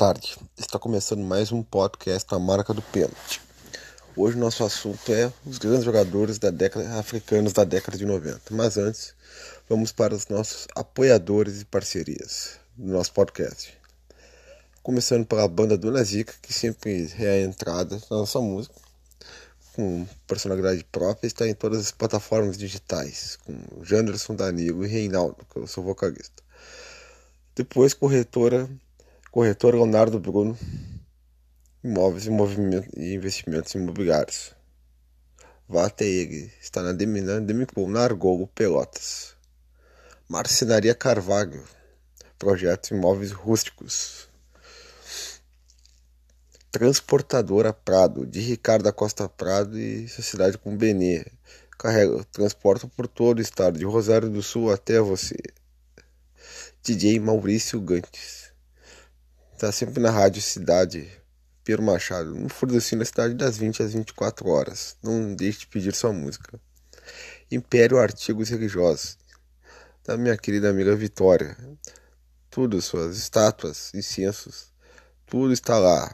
Tarde, está começando mais um podcast na marca do pênalti. Hoje o nosso assunto é os grandes jogadores da década, africanos da década de 90. Mas antes, vamos para os nossos apoiadores e parcerias do nosso podcast. Começando pela banda Dona Zica, que sempre é a entrada da nossa música, com personalidade própria, está em todas as plataformas digitais, com Janderson Danilo e Reinaldo, que eu sou vocalista. Depois, corretora, corretora Leonardo Bruno, imóveis e, investimentos imobiliários. Vá até ele, está na Demicon, na Argolo, Pelotas. Marcenaria Carvalho, projetos imóveis rústicos. Transportadora Prado, de Ricardo da Costa Prado e Sociedade com Benê. Carrega, transporta por todo o estado, de Rosário do Sul até você. DJ Maurício Gantes. Está sempre na Rádio Cidade, Piero Machado, no Furdeci na cidade das 20 às 24 horas. Não deixe de pedir sua música. Império Artigos Religiosos, da minha querida amiga Vitória. Tudo, suas estátuas, incensos, tudo está lá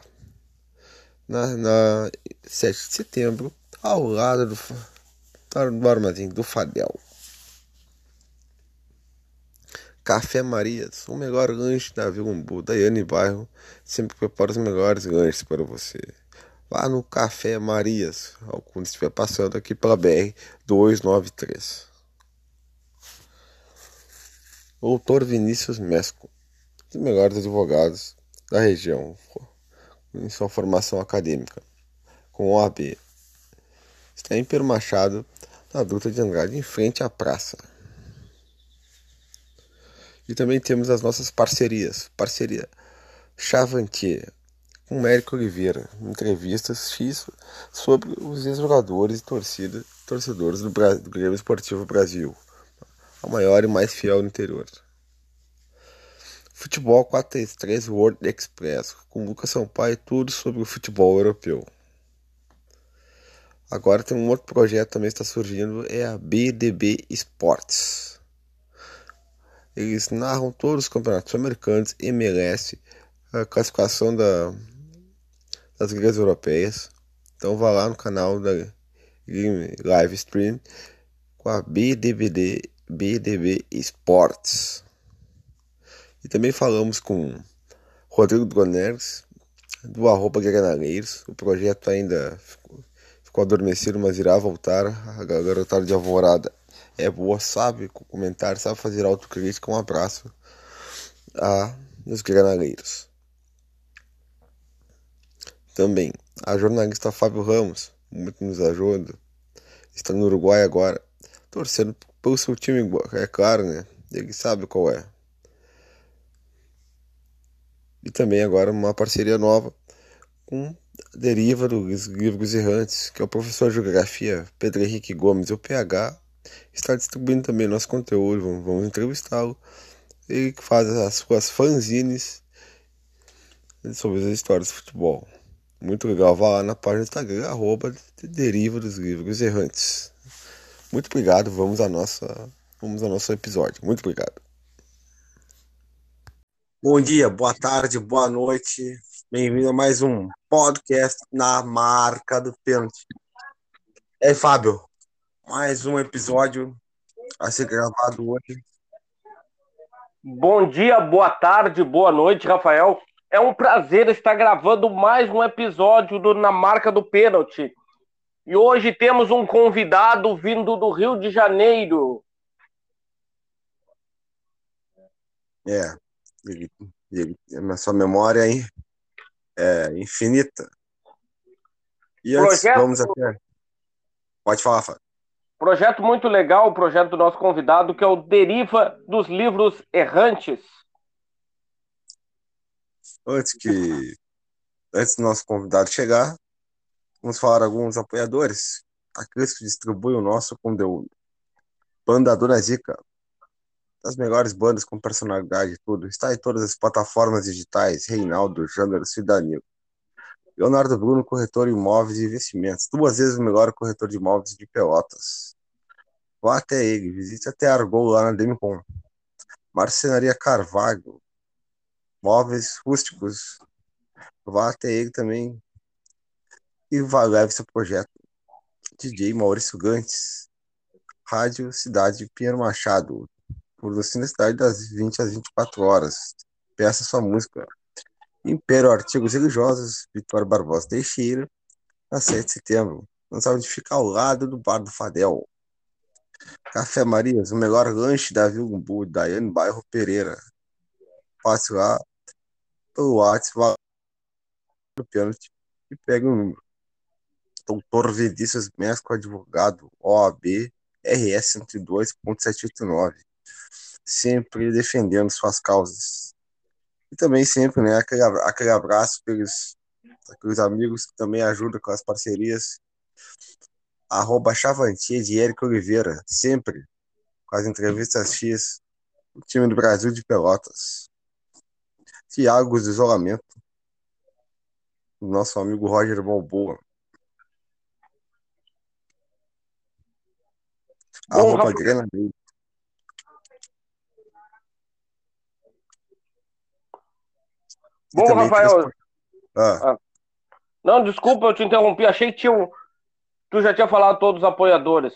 na, na 7 de setembro, ao lado do, do armazém do Fadel. Café Marias, o melhor lanche da Vila Umbu, Daiane Bairro, sempre prepara os melhores lanches para você. Vá no Café Marias, quando estiver passando aqui pela BR 293. Doutor Vinícius Mesco, os melhores advogados da região em sua formação acadêmica, com OAB. Está em Machado, na Dutra de Andrade, em frente à praça. E também temos as nossas parcerias. Parceria Chavantier, com Mérico Oliveira, entrevistas X sobre os ex-jogadores e torcida, torcedores do, do Grêmio Esportivo Brasil, a maior e mais fiel no interior. Futebol 433 World Express, com Lucas Sampaio tudo sobre o futebol europeu. Agora tem um outro projeto também está surgindo, é a BDB Sports. Eles narram todos os campeonatos americanos, MLS, a classificação da, das ligas europeias. Então vá lá no canal da Live Stream com a BDBD, BDB Sports. E também falamos com Rodrigo Droneres, do arroba Granaleiros. O projeto ainda ficou, ficou adormecido, mas irá voltar. A garotada de Alvorada é boa, sabe comentar, sabe fazer autocrítica. Um abraço a nos granaleiros. Também a jornalista Fábio Ramos, muito nos ajuda. Está no Uruguai agora, torcendo pelo seu time, é claro, né? Ele sabe qual é. E também agora uma parceria nova com a Deriva dos Livros Errantes, que é o professor de Geografia Pedro Henrique Gomes, o PH, está distribuindo também nosso conteúdo, vamos, vamos entrevistá-lo. Ele que faz as suas fanzines sobre as histórias de futebol. Muito legal, vá lá na página do Instagram, arroba Deriva dos Livros Errantes. Muito obrigado, vamos a nossa, vamos ao nosso episódio. Muito obrigado. Bom dia, boa tarde, boa noite. Bem-vindo a mais um podcast na marca do pênalti. É, Fábio, mais um episódio a ser gravado hoje. Bom dia, boa tarde, boa noite, Rafael. É um prazer estar gravando mais um episódio do Na Marca do Pênalti. E hoje temos um convidado vindo do Rio de Janeiro. É, ele, ele, a sua memória é, é infinita. E antes, projeto, vamos até. Pode falar, Fábio. Projeto muito legal, o projeto do nosso convidado, que é o Deriva dos Livros Errantes. Antes que. Antes do nosso convidado chegar, vamos falar alguns apoiadores. Aqueles que distribuem o nosso conteúdo. Banda Dona Zica, das melhores bandas com personalidade e tudo. Está em todas as plataformas digitais. Reinaldo, Jânero e Danilo. Leonardo Bruno, corretor de imóveis e investimentos. Duas vezes o melhor corretor de imóveis de Pelotas. Vá até ele, visite até Argol lá na Demicon. Marcenaria Carvalho. móveis rústicos. Vá até ele também e vá leve seu projeto. DJ Maurício Gantes, Rádio Cidade Pinheiro Machado, produzindo a cidade das 20 às 24 horas. Peça sua música. Império Artigos Religiosos, Vitória Barbosa Teixeira, na 7 de setembro. Não sabe onde fica ao lado do Bar do Fadel. Café Marias, o melhor lanche da Vilgumbu, Daiane Bairro Pereira. Passe lá pelo WhatsApp do pênalti e pegue o número. Doutor Vinícius Mesco, advogado, OAB, RS 102.789. Sempre defendendo suas causas. E também sempre, né, aquele, aquele abraço pelos aqueles amigos que também ajudam com as parcerias. Arroba Chavantia de Érico Oliveira, sempre com as entrevistas X, o time do Brasil de Pelotas. Tiago do Isolamento, nosso amigo Roger Balboa. Arroba Rafa... Grana. Bom, Rafael. Ah. Ah. Não, desculpa, eu te interrompi. Achei que tinha um... tu já tinha falado todos os apoiadores.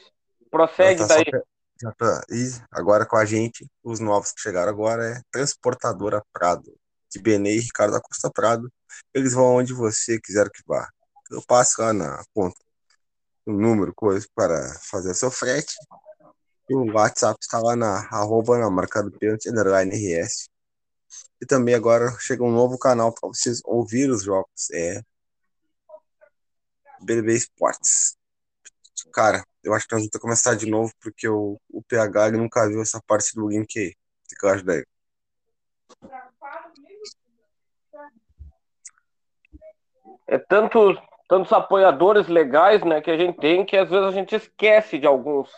Prossegue tá daí. Já tá. E agora com a gente, os novos que chegaram agora é Transportadora Prado, de Benê e Ricardo da Costa Prado. Eles vão onde você quiser que vá. Eu passo lá na conta o número, coisa para fazer seu frete. E o WhatsApp está lá na arroba na marca do pênalti, underline RS. E também agora chega um novo canal para vocês ouvir os jogos. É BB Sports. Cara, eu acho que nós vamos ter que começar de novo porque o, o PH ele nunca viu essa parte do link aí. O que eu acho daí? É tanto, tantos apoiadores legais né, que a gente tem que às vezes a gente esquece de alguns.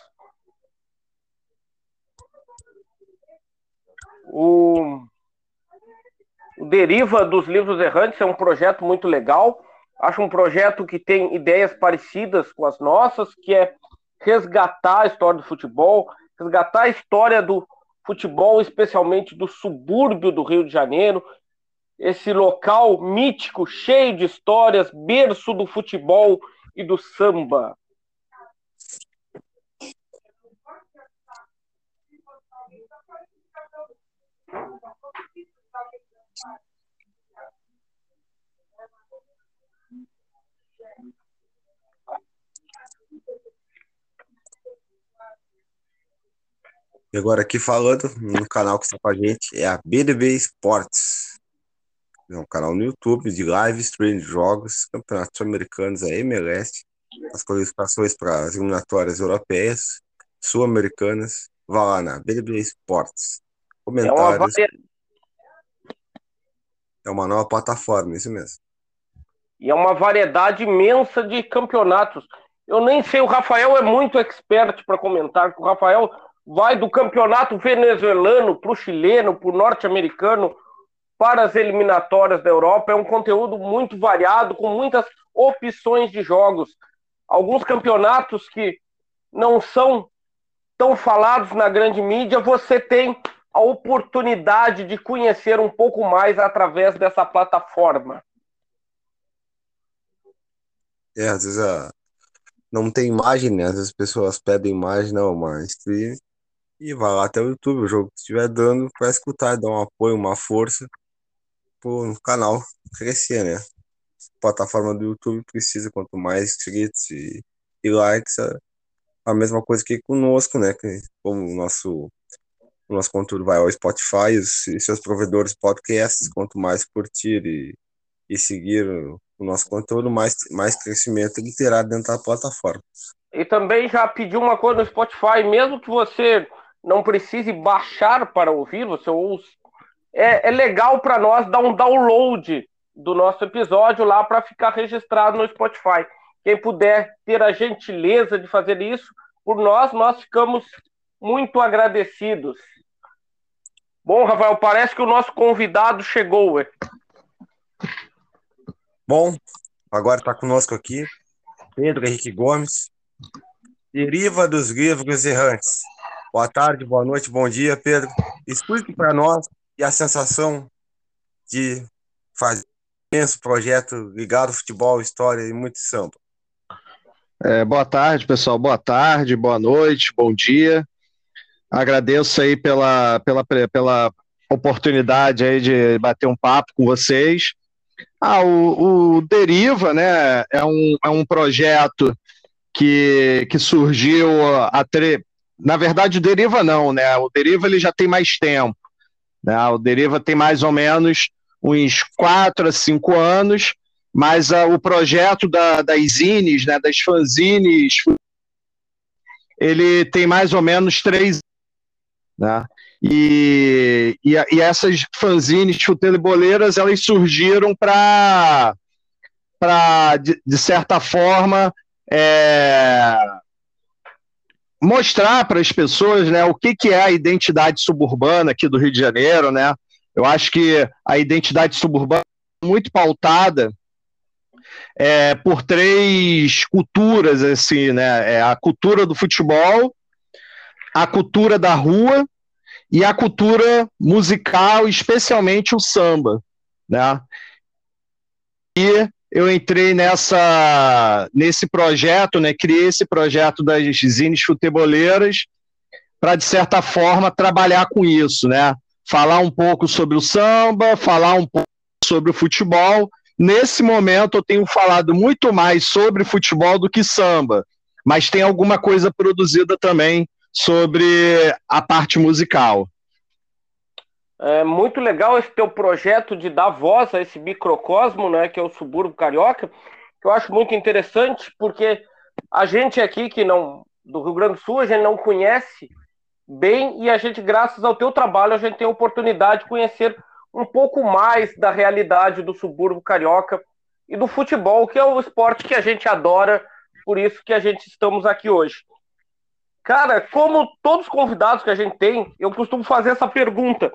O, o Deriva dos Livros Errantes é um projeto muito legal. Acho um projeto que tem ideias parecidas com as nossas, que é resgatar a história do futebol, resgatar a história do futebol, especialmente do subúrbio do Rio de Janeiro, esse local mítico, cheio de histórias, berço do futebol e do samba. E agora aqui falando no canal que está com a gente é a BDB Esportes. É um canal no YouTube de live stream de jogos, campeonatos americanos, a MLS, as qualificações para as eliminatórias europeias, sul-americanas. Vá lá na BDB Esportes. Comentários. É é uma nova plataforma, isso mesmo. E é uma variedade imensa de campeonatos. Eu nem sei, o Rafael é muito expert para comentar, o Rafael vai do campeonato venezuelano para o chileno, para o norte-americano, para as eliminatórias da Europa. É um conteúdo muito variado, com muitas opções de jogos. Alguns campeonatos que não são tão falados na grande mídia, você tem a oportunidade de conhecer um pouco mais através dessa plataforma. É, às vezes a... não tem imagem, né? Às vezes as pessoas pedem imagem, não, mas e vai lá até o YouTube, o jogo que estiver dando, para escutar, dar um apoio, uma força pro canal crescer, né? A plataforma do YouTube precisa, quanto mais inscritos e, e likes, a, a mesma coisa que conosco, né? Que, como o nosso, o nosso conteúdo vai ao Spotify e seus provedores podcasts, quanto mais curtir e, e seguir o, o nosso conteúdo, mais, mais crescimento ele terá dentro da plataforma. E também já pedi uma coisa no Spotify, mesmo que você não precise baixar para ouvir, você ouça. É, é legal para nós dar um download do nosso episódio lá para ficar registrado no Spotify. Quem puder ter a gentileza de fazer isso, por nós, nós ficamos muito agradecidos. Bom, Rafael, parece que o nosso convidado chegou. Ué. Bom, agora está conosco aqui Pedro Henrique Gomes, Deriva dos Livros Errantes. Boa tarde, boa noite, bom dia, Pedro. Explique para nós e a sensação de fazer um imenso projeto ligado ao futebol, história e muito samba. É, boa tarde, pessoal. Boa tarde, boa noite, bom dia. Agradeço aí pela, pela, pela oportunidade aí de bater um papo com vocês. Ah, o, o Deriva, né, é um, é um projeto que, que surgiu a tre... na verdade o Deriva não, né? O Deriva ele já tem mais tempo, né? O Deriva tem mais ou menos uns quatro a cinco anos, mas uh, o projeto da, das zines, né, das fanzines, ele tem mais ou menos três, né? E, e, e essas fanzines futeboleiras, elas surgiram para, de, de certa forma, é, mostrar para as pessoas né, o que, que é a identidade suburbana aqui do Rio de Janeiro. Né? Eu acho que a identidade suburbana é muito pautada é, por três culturas, assim, né? É a cultura do futebol, a cultura da rua e a cultura musical, especialmente o samba, né? E eu entrei nessa nesse projeto, né? Criei esse projeto das zines futeboleiras para de certa forma trabalhar com isso, né? Falar um pouco sobre o samba, falar um pouco sobre o futebol. Nesse momento eu tenho falado muito mais sobre futebol do que samba, mas tem alguma coisa produzida também sobre a parte musical. É muito legal esse teu projeto de dar voz a esse microcosmo, né, que é o subúrbio carioca, que eu acho muito interessante, porque a gente aqui que não do Rio Grande do Sul, a gente não conhece bem e a gente, graças ao teu trabalho, a gente tem a oportunidade de conhecer um pouco mais da realidade do subúrbio carioca e do futebol, que é o esporte que a gente adora, por isso que a gente estamos aqui hoje. Cara, como todos os convidados que a gente tem, eu costumo fazer essa pergunta.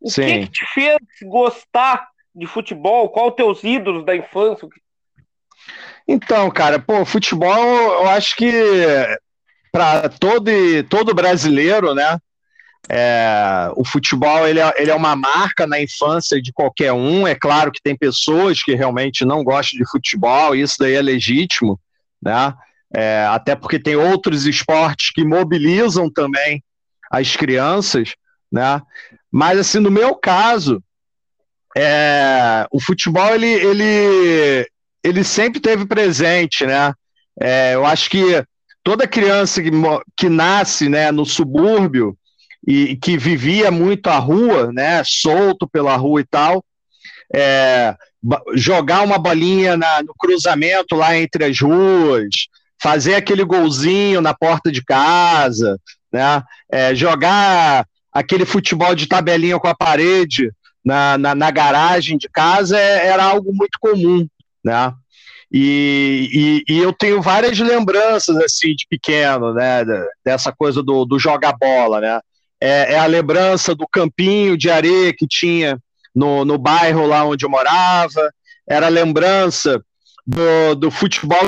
O Sim. que, que te fez gostar de futebol? Qual os teus ídolos da infância? Então, cara, pô, futebol, eu acho que para todo, todo brasileiro, né? É, o futebol ele é, ele é uma marca na infância de qualquer um. É claro que tem pessoas que realmente não gostam de futebol, isso daí é legítimo, né? É, até porque tem outros esportes que mobilizam também as crianças, né? Mas assim, no meu caso, é, o futebol ele, ele, ele sempre teve presente, né? É, eu acho que toda criança que, que nasce né, no subúrbio e que vivia muito a rua, né, solto pela rua e tal, é, jogar uma bolinha na, no cruzamento lá entre as ruas, fazer aquele golzinho na porta de casa, né, é, jogar aquele futebol de tabelinha com a parede na, na, na garagem de casa é, era algo muito comum, né? E, e, e, eu tenho várias lembranças assim de pequeno, né? Dessa coisa do, do jogar bola, né? é, é, a lembrança do campinho de areia que tinha no, no bairro lá onde eu morava, era a lembrança do, do futebol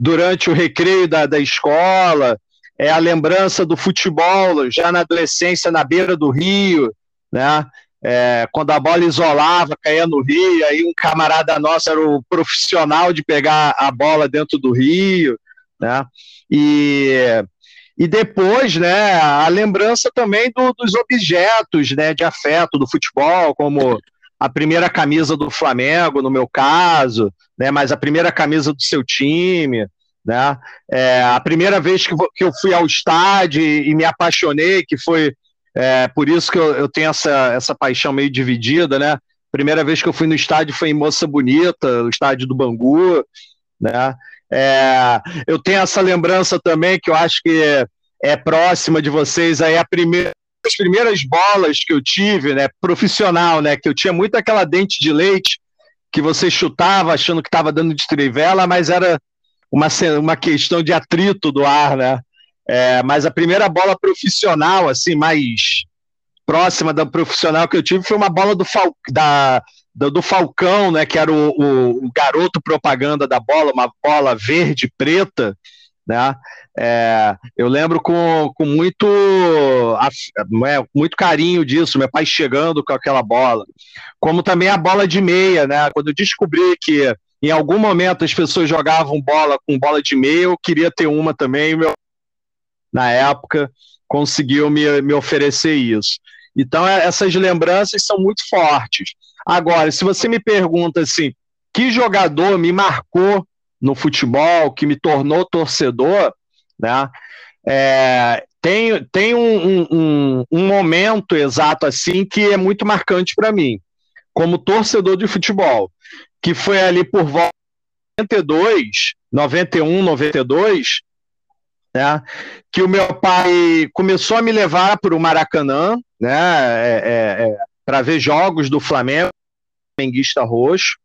durante o recreio da, da escola, é a lembrança do futebol já na adolescência na beira do rio, né? É, quando a bola isolava, caía no rio, aí um camarada nosso era o profissional de pegar a bola dentro do rio, né? E e depois, né, a lembrança também do, dos objetos, né, de afeto do futebol, como a primeira camisa do Flamengo, no meu caso, né, mas a primeira camisa do seu time, né, é, a primeira vez que, que eu fui ao estádio e, me apaixonei, que foi é, por isso que eu, eu, tenho essa, essa paixão meio dividida, né, primeira vez que eu fui no estádio foi em Moça Bonita, o estádio do Bangu, né, é, eu tenho essa lembrança também que eu acho que é, é próxima de vocês aí a primeira as primeiras bolas que eu tive, né, profissional, né, que eu tinha muito aquela dente de leite que você chutava achando que estava dando de trivela, mas era uma, uma questão de atrito do ar, né? É, mas a primeira bola profissional, assim, mais próxima da profissional que eu tive foi uma bola do, Fal, da, do, do Falcão, né, que era o, o, o, garoto propaganda da bola, uma bola verde preta, né? É, eu lembro com, com muito, é, muito carinho disso, meu pai chegando com aquela bola. Como também a bola de meia, né? Quando eu descobri que em algum momento as pessoas jogavam bola com bola de meia, eu queria ter uma também, meu, na época conseguiu me, me oferecer isso. Então, é, essas lembranças são muito fortes. Agora, se você me pergunta assim, que jogador me marcou no futebol, que me tornou torcedor, né? É, tem tem um, um, um, momento exato assim que é muito marcante para mim, como torcedor de futebol, que foi ali por volta de 92, 91, 92, né, que o meu pai começou a me levar para o Maracanã, né, é, é, é para ver jogos do Flamengo, Flamenguista Roxo,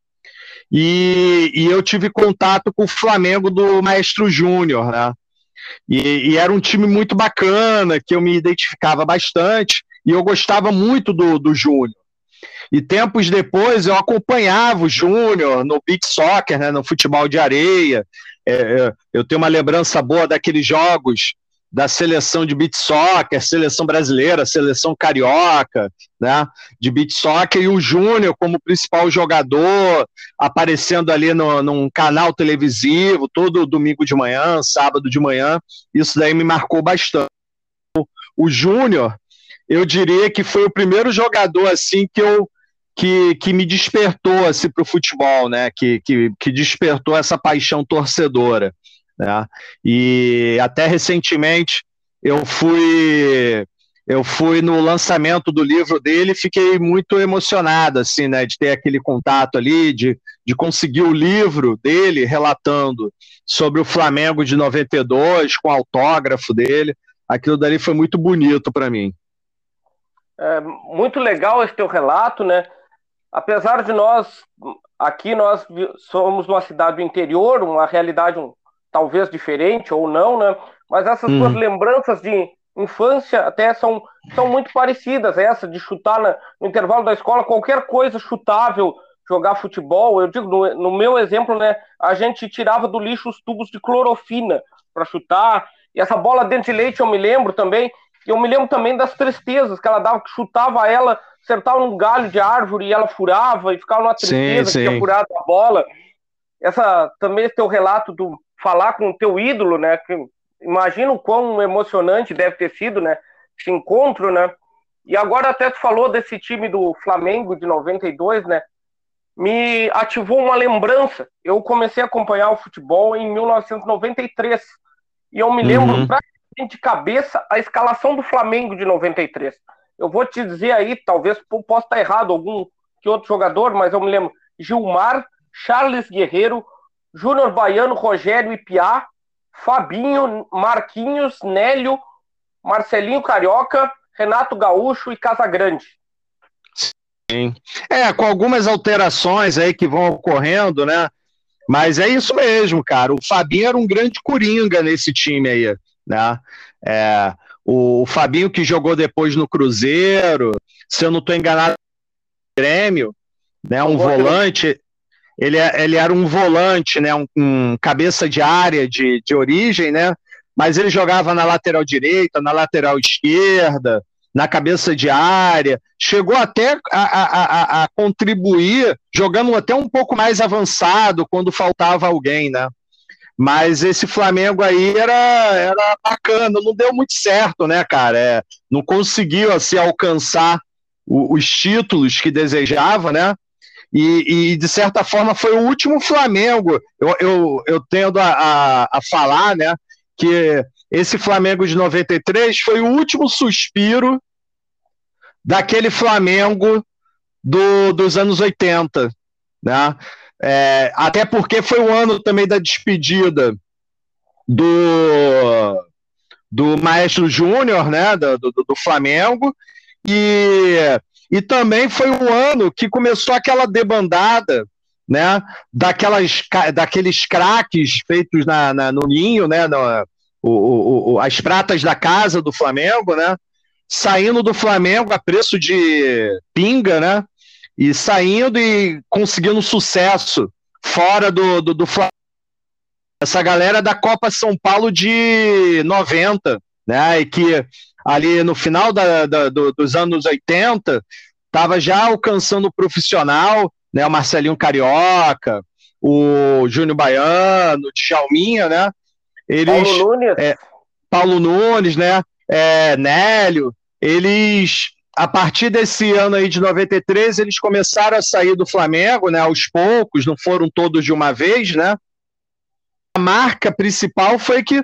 e, e, eu tive contato com o Flamengo do Maestro Júnior, né? E, e, era um time muito bacana, que eu me identificava bastante, e eu gostava muito do, do Júnior. E tempos depois eu acompanhava o Júnior no Big Soccer, né, no futebol de areia. É, é eu tenho uma lembrança boa daqueles jogos da seleção de beat soccer, seleção brasileira, seleção carioca, né, de beat soccer, e o Júnior como principal jogador, aparecendo ali no, num canal televisivo, todo domingo de manhã, sábado de manhã, isso daí me marcou bastante. O Júnior, eu diria que foi o primeiro jogador assim que eu que, que me despertou assim, para o futebol, né? Que, que, que despertou essa paixão torcedora. Né? E até recentemente eu fui eu fui no lançamento do livro dele e fiquei muito emocionado assim, né, de ter aquele contato ali, de, de conseguir o livro dele relatando sobre o Flamengo de 92 com autógrafo dele. Aquilo dali foi muito bonito para mim. É muito legal esse teu relato, né? Apesar de nós aqui nós somos uma cidade do interior, uma realidade um talvez diferente ou não, né? Mas essas uhum. lembranças de infância até são, são muito parecidas. Essa de chutar na, no intervalo da escola, qualquer coisa chutável, jogar futebol. Eu digo, no, no meu exemplo, né? A gente tirava do lixo os tubos de clorofina para chutar. E essa bola dentro de leite eu me lembro também. E eu me lembro também das tristezas que ela dava, que chutava ela, acertava um galho de árvore e ela furava e ficava numa tristeza sim, sim. que tinha furado a bola. Essa também esse teu relato do falar com o teu ídolo, né? Que, imagina o quão emocionante deve ter sido, né? Esse encontro, né? E agora até tu falou desse time do Flamengo de 92, né? Me ativou uma lembrança. Eu comecei a acompanhar o futebol em 1993 e eu me lembro uhum. praticamente de cabeça a escalação do Flamengo de 93. Eu vou te dizer aí, talvez possa estar errado algum que outro jogador, mas eu me lembro Gilmar, Charles Guerreiro, Júnior Baiano, Rogério e Piá, Fabinho, Marquinhos, Nélio, Marcelinho Carioca, Renato Gaúcho e Casagrande. Sim. É, com algumas alterações aí que vão ocorrendo, né? Mas é isso mesmo, cara. O Fabinho era um grande coringa nesse time aí, né? É, o Fabinho que jogou depois no Cruzeiro, se eu não estou enganado, Grêmio, né? Um volante ele, é, ele era um volante, né, um, um, cabeça de área de, de origem, né, mas ele jogava na lateral direita, na lateral esquerda, na cabeça de área, chegou até a, a, a, contribuir, jogando até um pouco mais avançado quando faltava alguém, né? Mas esse Flamengo aí era, era bacana, não deu muito certo, né, cara? É, não conseguiu assim, alcançar o, os títulos que desejava, né? E, e, de certa forma foi o último Flamengo. Eu, eu, eu tendo a, a, a, falar, né, que esse Flamengo de 93 foi o último suspiro daquele Flamengo do, dos anos 80, né? É, até porque foi o ano também da despedida do, do Maestro Júnior, né, do, do, do Flamengo, e e também foi um ano que começou aquela debandada, né? Daquelas, daqueles craques feitos na, na no ninho, né? No, o, o, as pratas da casa do Flamengo, né? Saindo do Flamengo a preço de pinga, né? E saindo e conseguindo sucesso fora do, do, do Flamengo. essa galera da Copa São Paulo de 90, né? E que ali no final da, da, do, dos anos 80 estava já alcançando o profissional, né? O Marcelinho Carioca, o Júnior Baiano, o Djalminha, né? Eles, Paulo Nunes. É, Paulo Nunes, né? É, Nélio, eles a partir desse ano aí de 93, eles começaram a sair do Flamengo, né, aos poucos, não foram todos de uma vez, né? A marca principal foi que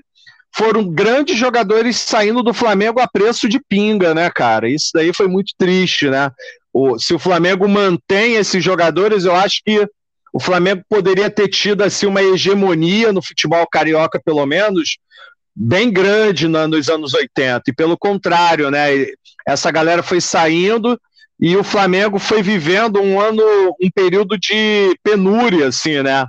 foram grandes jogadores saindo do Flamengo a preço de pinga, né, cara? Isso daí foi muito triste, né? O, se o Flamengo mantém esses jogadores, eu acho que o Flamengo poderia ter tido assim uma hegemonia no futebol carioca, pelo menos, bem grande na, nos anos 80. E pelo contrário, né? Essa galera foi saindo e o Flamengo foi vivendo um ano, um período de penúria, assim, né?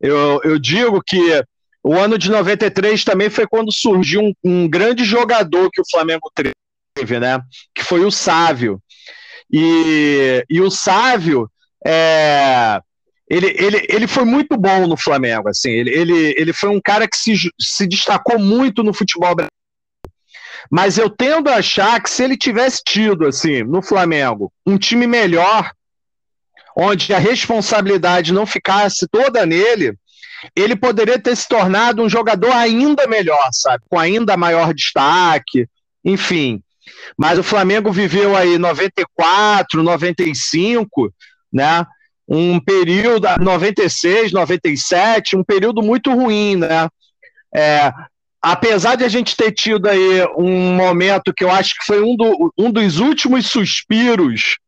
Eu, eu digo que o ano de 93 também foi quando surgiu um, um grande jogador que o Flamengo teve, né? Que foi o Sávio. E, e o Sávio, é, ele, ele, ele foi muito bom no Flamengo, assim, ele, ele, ele foi um cara que se, se destacou muito no futebol brasileiro. Mas eu tendo a achar que se ele tivesse tido, assim, no Flamengo, um time melhor, onde a responsabilidade não ficasse toda nele, ele poderia ter se tornado um jogador ainda melhor, sabe? Com ainda maior destaque, enfim. Mas o Flamengo viveu aí 94, 95, né? Um período, 96, 97, um período muito ruim, né? É, apesar de a gente ter tido aí um momento que eu acho que foi um, do, um dos últimos suspiros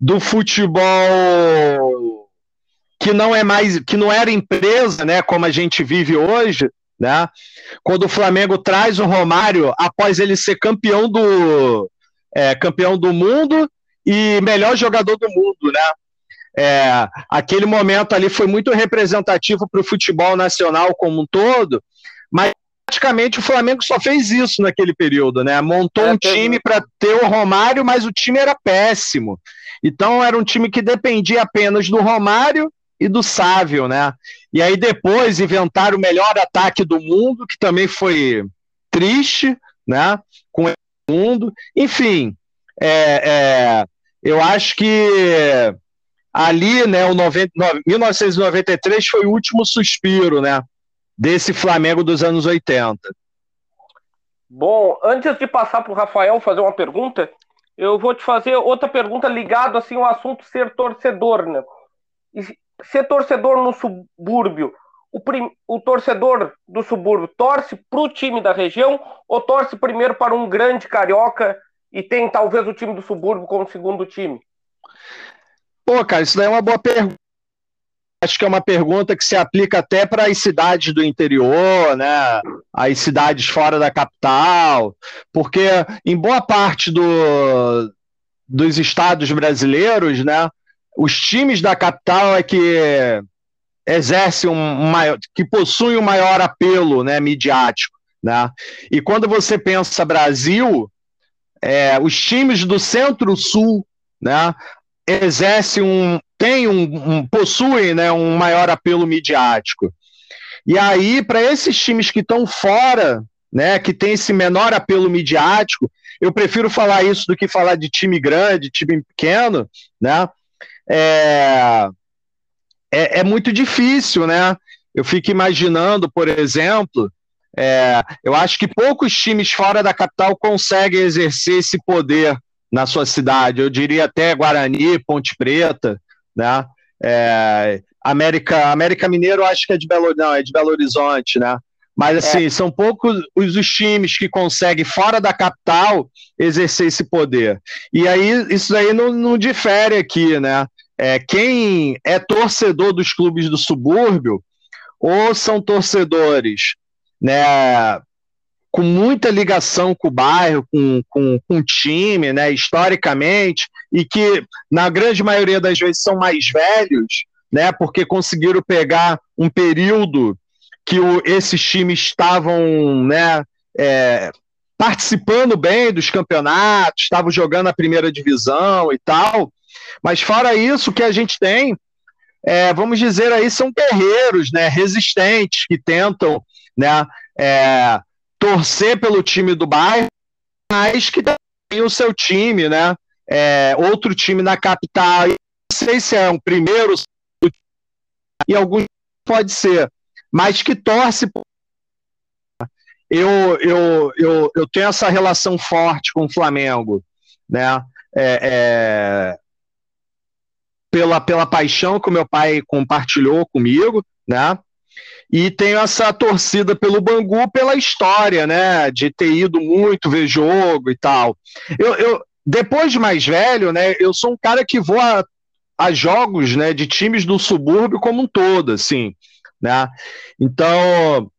do futebol que não é mais, que não era empresa, né, como a gente vive hoje, né? Quando o Flamengo traz o Romário após ele ser campeão do é, campeão do mundo e melhor jogador do mundo, né? É, aquele momento ali foi muito representativo para o futebol nacional como um todo, mas praticamente o Flamengo só fez isso naquele período, né? Montou é, um time para ter o Romário, mas o time era péssimo. Então era um time que dependia apenas do Romário e do Sávio, né? E aí depois inventaram o melhor ataque do mundo, que também foi triste, né? Com o mundo. Enfim, é, é, eu acho que ali, né, o 90, 1993 foi o último suspiro, né? Desse Flamengo dos anos 80. Bom, antes de passar para o Rafael fazer uma pergunta, eu vou te fazer outra pergunta ligada assim ao assunto ser torcedor, né? Ser torcedor no subúrbio, o, prim, o torcedor do subúrbio torce para o time da região ou torce primeiro para um grande carioca e tem talvez o time do subúrbio como segundo time? Pô, cara, isso daí é uma boa pergunta. Acho que é uma pergunta que se aplica até para as cidades do interior, né? As cidades fora da capital, porque em boa parte do, dos estados brasileiros, né? Os times da capital é que exercem um maior, que possuem um maior apelo, né, midiático, né? E quando você pensa Brasil, é, os times do Centro-Sul, né, exercem um, tem um, um possuem, né, um maior apelo midiático. E aí, para esses times que estão fora, né, que tem esse menor apelo midiático, eu prefiro falar isso do que falar de time grande, time pequeno, né? É, é, é muito difícil, né? Eu fico imaginando, por exemplo, é, eu acho que poucos times fora da capital conseguem exercer esse poder na sua cidade. Eu diria até Guarani, Ponte Preta, né? É, América, América Mineiro, acho que é de Belo, não, é de Belo Horizonte, né? Mas assim, é. são poucos os, os times que conseguem fora da capital exercer esse poder. E aí isso aí não, não difere aqui, né? É, quem é torcedor dos clubes do subúrbio, ou são torcedores né, com muita ligação com o bairro, com, com, com o time, né, historicamente, e que, na grande maioria das vezes, são mais velhos, né, porque conseguiram pegar um período que o, esses times estavam né, é, participando bem dos campeonatos, estavam jogando a primeira divisão e tal, mas fora isso, que a gente tem é, vamos dizer aí, são guerreiros, né, resistentes, que tentam né, é, torcer pelo time do bairro, mas que tem o seu time, né, é, outro time na capital. Não sei se é um primeiro, e alguns pode ser, mas que torce. Eu, eu, eu, eu tenho essa relação forte com o Flamengo, né? É, é, pela, pela paixão que o meu pai compartilhou comigo, né? E tenho essa torcida pelo Bangu pela história, né? De ter ido muito ver jogo e tal. Eu, eu depois de mais velho, né? Eu sou um cara que vou a, a jogos, né? De times do subúrbio como um todo, assim, né? Então,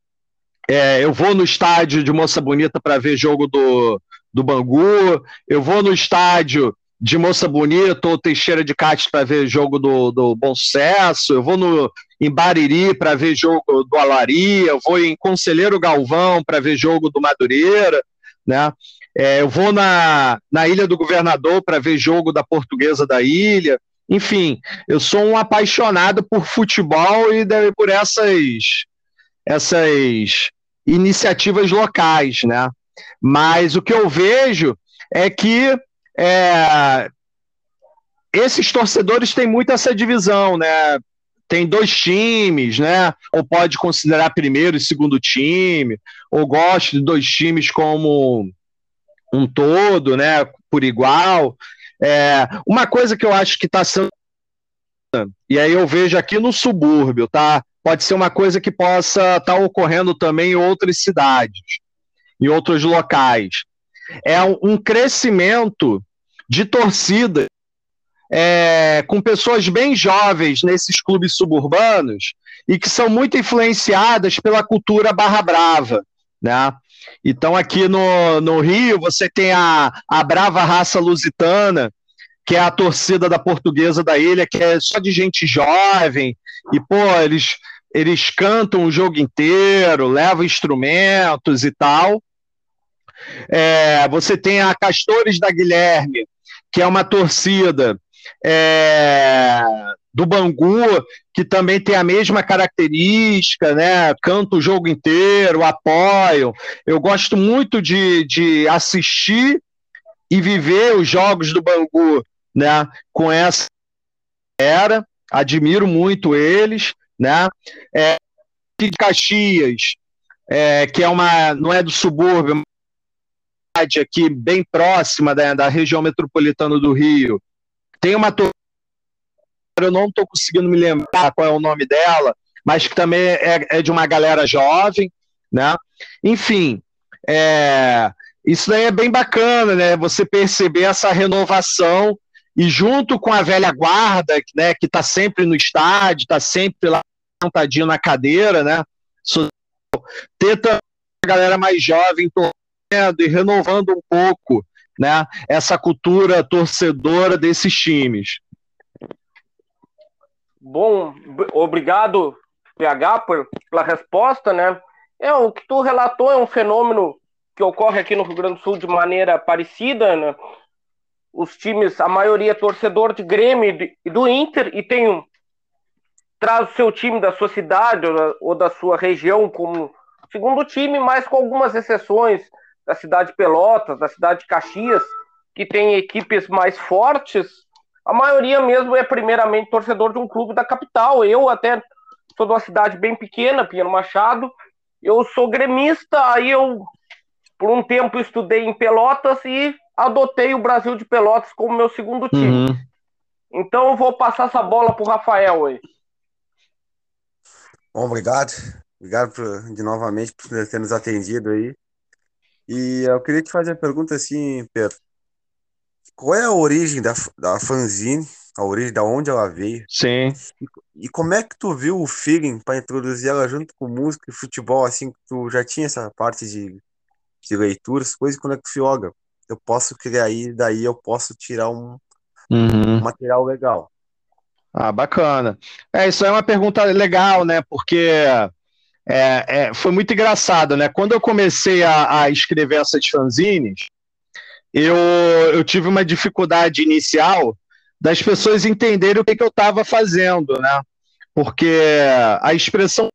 é, eu vou no estádio de Moça Bonita para ver jogo do, do Bangu, eu vou no estádio de Moça Bonita ou Teixeira de Castro para ver jogo do, do Bom Sucesso, eu vou no, em Bariri para ver jogo do Alaria, eu vou em Conselheiro Galvão para ver jogo do Madureira, né? É, eu vou na, na Ilha do Governador para ver jogo da Portuguesa da Ilha. Enfim, eu sou um apaixonado por futebol e por essas, essas iniciativas locais, né? Mas o que eu vejo é que é, esses torcedores têm muito essa divisão, né? Tem dois times, né? Ou pode considerar primeiro e segundo time, ou gosta de dois times como um todo, né? Por igual. É, uma coisa que eu acho que está sendo. E aí eu vejo aqui no subúrbio, tá? Pode ser uma coisa que possa estar tá ocorrendo também em outras cidades, em outros locais é um crescimento de torcida é, com pessoas bem jovens nesses clubes suburbanos e que são muito influenciadas pela cultura barra brava, né? Então aqui no, no Rio você tem a, a brava raça lusitana, que é a torcida da portuguesa da ilha, que é só de gente jovem, e pô, eles, eles cantam o jogo inteiro, levam instrumentos e tal. É, você tem a Castores da Guilherme, que é uma torcida é, do Bangu, que também tem a mesma característica, né? Canta o jogo inteiro, apoiam. Eu gosto muito de, de assistir e viver os jogos do Bangu, né? Com essa era, admiro muito eles, né? É, de Caxias, é, que é uma, não é do subúrbio, aqui bem próxima da, da região metropolitana do Rio, tem uma torcida, eu não estou conseguindo me lembrar qual é o nome dela, mas que também é, é de uma galera jovem, né? Enfim, é, isso daí é bem bacana, né? Você perceber essa renovação e junto com a velha guarda, né, que está sempre no estádio, está sempre lá sentadinho na cadeira, né? Ter a galera mais jovem e renovando um pouco né, essa cultura torcedora desses times. Bom, obrigado, PH, por, pela resposta, né? É, o que tu relatou é um fenômeno que ocorre aqui no Rio Grande do Sul de maneira parecida, né? Os times, a maioria é torcedor de Grêmio e do Inter, e tem um, traz o seu time da sua cidade ou ou da sua região como segundo time, mas com algumas exceções da cidade de Pelotas, da cidade de Caxias, que tem equipes mais fortes, a maioria mesmo é primeiramente torcedor de um clube da capital. Eu até sou de uma cidade bem pequena, Pinheiro Machado, eu sou gremista, aí eu por um tempo estudei em Pelotas e adotei o Brasil de Pelotas como meu segundo time. Uhum. Então eu vou passar essa bola pro Rafael aí. Bom, obrigado. Obrigado por, de novamente por ter nos atendido aí. E eu queria te fazer a pergunta assim, Pedro. Qual é a origem da, da fanzine? A origem da onde ela veio? Sim. E, e como é que tu viu o feeling para introduzir ela junto com música e futebol? Assim, tu já tinha essa parte de, de leituras, coisas, quando é que tu joga? Eu posso criar aí, daí eu posso tirar um, uhum. um material legal. Ah, bacana. É, isso é uma pergunta legal, né? Porque é, é, foi muito engraçado, né? Quando eu comecei a, a escrever essas fanzines, eu, eu tive uma dificuldade inicial das pessoas entenderem o que, que eu estava fazendo, né? porque a expressão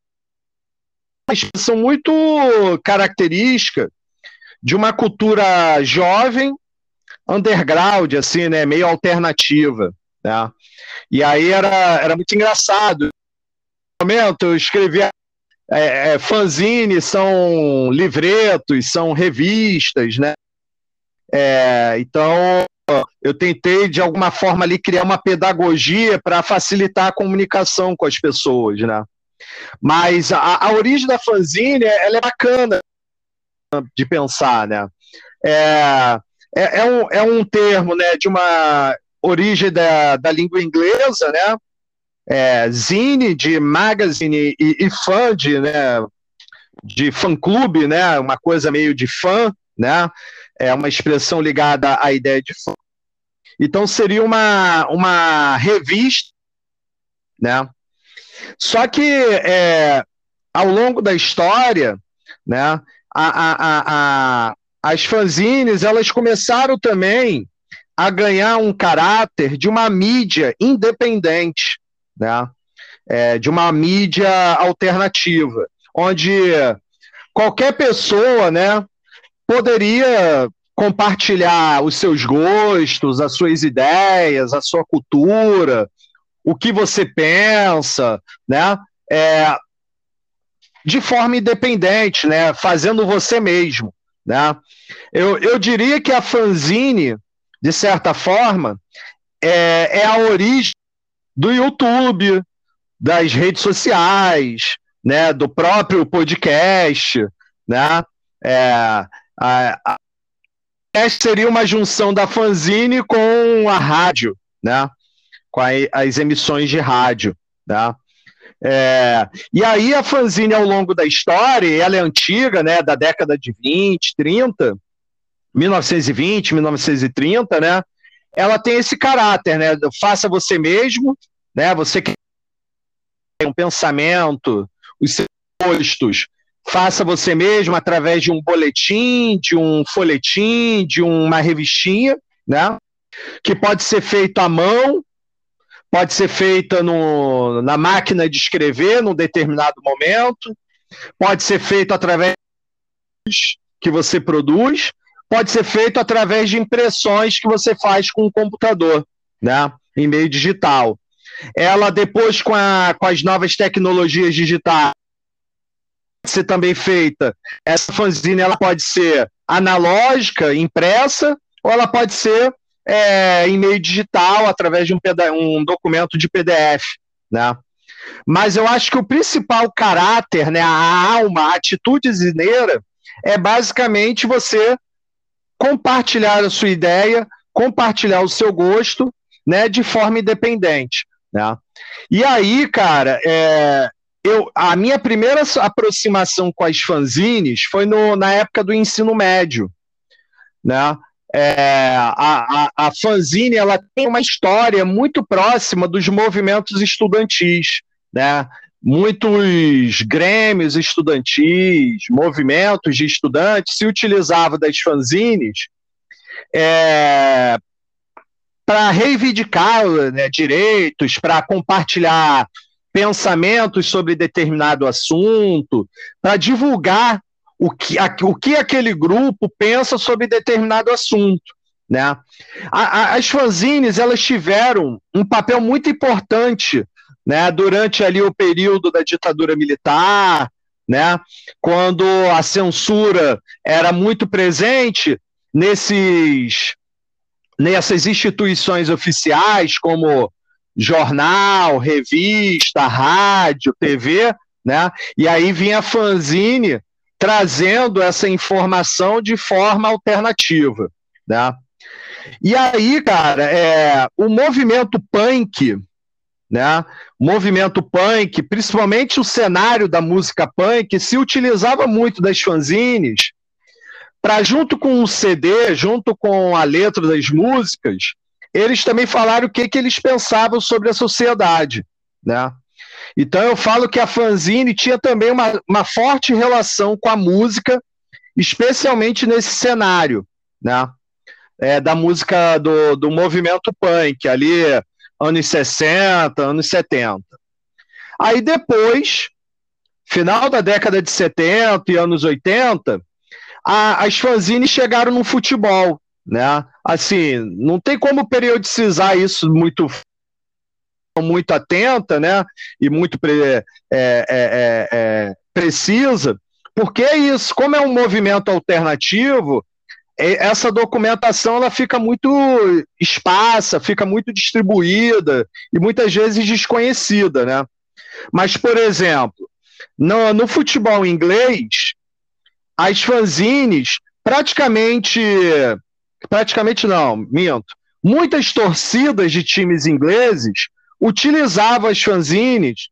uma expressão muito característica de uma cultura jovem, underground, assim, né, meio alternativa, né? E aí era, era muito engraçado. No momento eu escrevia é, é, fanzine, são livretos, são revistas, né? É, então eu tentei de alguma forma ali criar uma pedagogia para facilitar a comunicação com as pessoas, né? Mas a, a origem da fanzine ela é bacana de pensar, né? É, é, é, um, é um termo né, de uma origem da, da língua inglesa, né? É, zine de magazine e, e fã de, né, de fã-clube, né? Uma coisa meio de fã, né? É uma expressão ligada à ideia de fã. Então seria uma, uma revista, né? Só que é, ao longo da história, né, a, a, a, as fanzines elas começaram também a ganhar um caráter de uma mídia independente, né, é, de uma mídia alternativa, onde qualquer pessoa, né, poderia compartilhar os seus gostos, as suas ideias, a sua cultura, o que você pensa, né? É, de forma independente, né? Fazendo você mesmo, né? Eu, eu diria que a fanzine, de certa forma, é, é a origem do YouTube, das redes sociais, né? Do próprio podcast, né? É, a, a, seria uma junção da fanzine com a rádio, né? com a, as emissões de rádio. Tá? É, e aí a fanzine ao longo da história, ela é antiga, né, da década de 20, 30, 1920, 1930, né, ela tem esse caráter, né, faça você mesmo, né, você que tem um pensamento, os seus gostos, faça você mesmo através de um boletim, de um folhetim, de uma revistinha, né, que pode ser feito à mão, pode ser feita no, na máquina de escrever num determinado momento, pode ser feito através que você produz, pode ser feito através de impressões que você faz com o computador, né, em meio digital. Ela depois com, a, com as novas tecnologias digitais ser também feita. Essa fanzine ela pode ser analógica, impressa, ou ela pode ser é, em meio digital, através de um, um documento de PDF, né? Mas eu acho que o principal caráter, né, a alma, a atitude zineira, é basicamente você compartilhar a sua ideia, compartilhar o seu gosto, né, de forma independente, né? E aí, cara, é, eu, a minha primeira aproximação com as fanzines foi no, na época do ensino médio, né? É, a, a, a fanzine ela tem uma história muito próxima dos movimentos estudantis, né? Muitos grêmios estudantis, movimentos de estudantes se utilizavam das fanzines é, para reivindicar né, direitos, para compartilhar pensamentos sobre determinado assunto, para divulgar o que, a, o que aquele grupo pensa sobre determinado assunto. Né? A, a, as fanzines elas tiveram um papel muito importante né, durante ali o período da ditadura militar, né, quando a censura era muito presente nesses, nessas instituições oficiais como jornal, revista, rádio, TV, né? E aí vinha a fanzine trazendo essa informação de forma alternativa, né? E aí, cara, é, o movimento punk, né? O movimento punk, principalmente o cenário da música punk, se utilizava muito das fanzines para, junto com o CD, junto com a letra das músicas, eles também falaram o que, que eles pensavam sobre a sociedade, né? Então eu falo que a fanzine tinha também uma, uma forte relação com a música, especialmente nesse cenário, né? É, da música do, do movimento punk, ali, anos 60, anos 70. Aí depois, final da década de 70 e anos 80, a, as fanzines chegaram no futebol, né? Assim, não tem como periodicizar isso muito muito atenta, né? E muito é, é, é, é, precisa, porque é isso, como é um movimento alternativo, essa documentação ela fica muito esparsa, fica muito distribuída e muitas vezes desconhecida, né? Mas, por exemplo, no, no futebol inglês, as fanzines praticamente, praticamente não, minto, muitas torcidas de times ingleses utilizavam as fanzines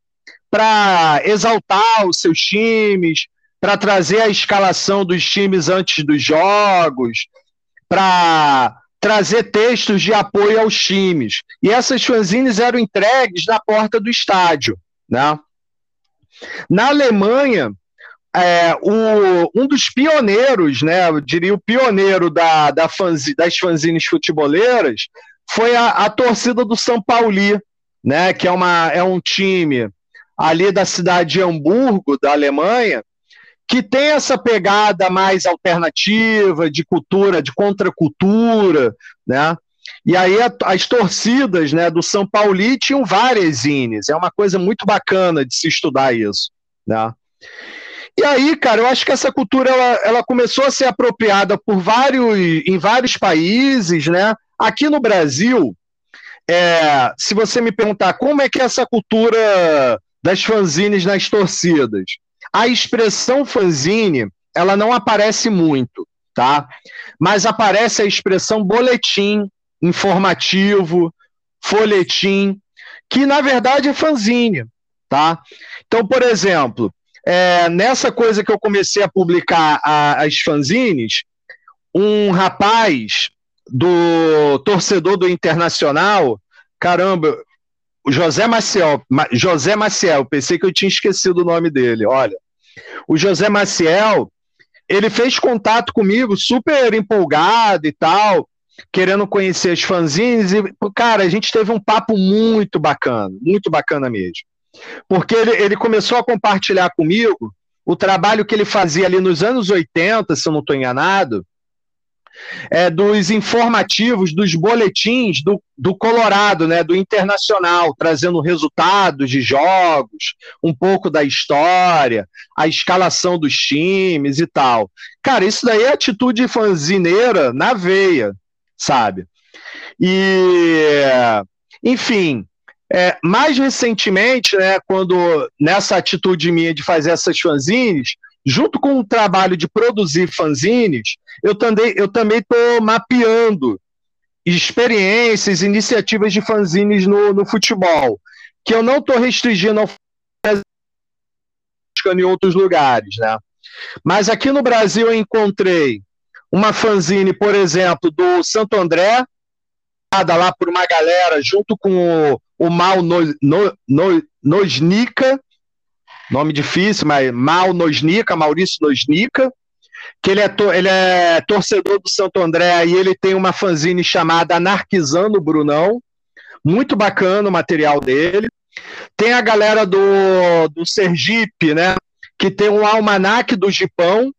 para exaltar os seus times, para trazer a escalação dos times antes dos jogos, para trazer textos de apoio aos times. E essas fanzines eram entregues na porta do estádio. Né? Na Alemanha, é, o, um dos pioneiros, né, eu diria o pioneiro da, da fanzi, das fanzines futeboleiras, foi a, a torcida do São Paulo, né, que é, uma, é um time ali da cidade de Hamburgo, da Alemanha, que tem essa pegada mais alternativa, de cultura, de contracultura, né? E aí a, as torcidas né, do São Paulo tinham várias zines, é uma coisa muito bacana de se estudar isso, né? E aí, cara, eu acho que essa cultura ela, ela começou a ser apropriada por vários, em vários países, né? Aqui no Brasil, é, se você me perguntar como é que é essa cultura das fanzines nas torcidas, a expressão fanzine, ela não aparece muito, tá? Mas aparece a expressão boletim informativo, folhetim, que na verdade é fanzine, tá? Então, por exemplo, é, nessa coisa que eu comecei a publicar a, as fanzines, um rapaz do torcedor do Internacional, caramba, José Maciel, José Maciel, pensei que eu tinha esquecido o nome dele, olha, o José Maciel, ele fez contato comigo, super empolgado e tal, querendo conhecer as fanzines, e, cara, a gente teve um papo muito bacana, muito bacana mesmo. Porque ele, ele começou a compartilhar comigo o trabalho que ele fazia ali nos anos 80, se eu não estou enganado, é, dos informativos, dos boletins do, do Colorado, né, do Internacional, trazendo resultados de jogos, um pouco da história, a escalação dos times e tal. Cara, isso daí é atitude fanzineira na veia, sabe? E, enfim, é, mais recentemente, né, quando nessa atitude minha de fazer essas fanzines, junto com o trabalho de produzir fanzines, eu também eu também estou mapeando experiências, iniciativas de fanzines no, no futebol, que eu não estou restringindo ao em outros lugares, né? Mas aqui no Brasil eu encontrei uma fanzine, por exemplo, do Santo André, lá por uma galera, junto com o, o Mal no, no, no, Nosnica, nome difícil, mas Mal Nosnica, Maurício Nosnica, que ele é, to, ele é torcedor do Santo André e ele tem uma fanzine chamada Anarquizando Brunão, muito bacana o material dele. Tem a galera do, do Sergipe, né, que tem um almanac do Gipão,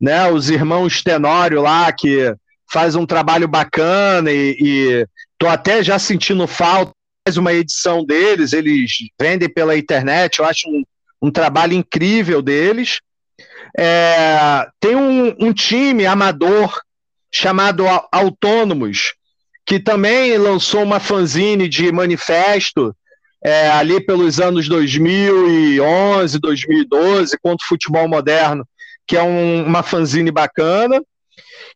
né, os irmãos Tenório lá, que faz um trabalho bacana e, e tô até já sentindo falta mais uma edição deles, eles vendem pela internet, eu acho um, um trabalho incrível deles. É, tem um, um, time amador chamado Autônomos, que também lançou uma fanzine de manifesto é, ali pelos anos 2011, 2012, contra o futebol moderno, que é um, uma fanzine bacana.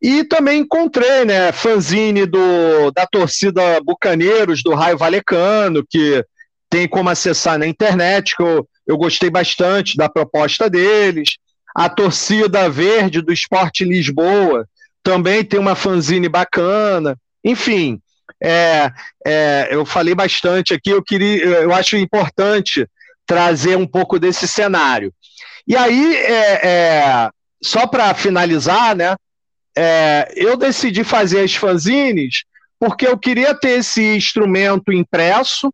E também encontrei, né, fanzine do, da torcida Bucaneiros, do Raio Valecano, que tem como acessar na internet, que eu, eu gostei bastante da proposta deles. A torcida verde do Esporte Lisboa também tem uma fanzine bacana. Enfim, é, é, eu falei bastante aqui, eu queria, eu acho importante trazer um pouco desse cenário. E aí, é, é só para finalizar, né? É, eu decidi fazer as fanzines porque eu queria ter esse instrumento impresso,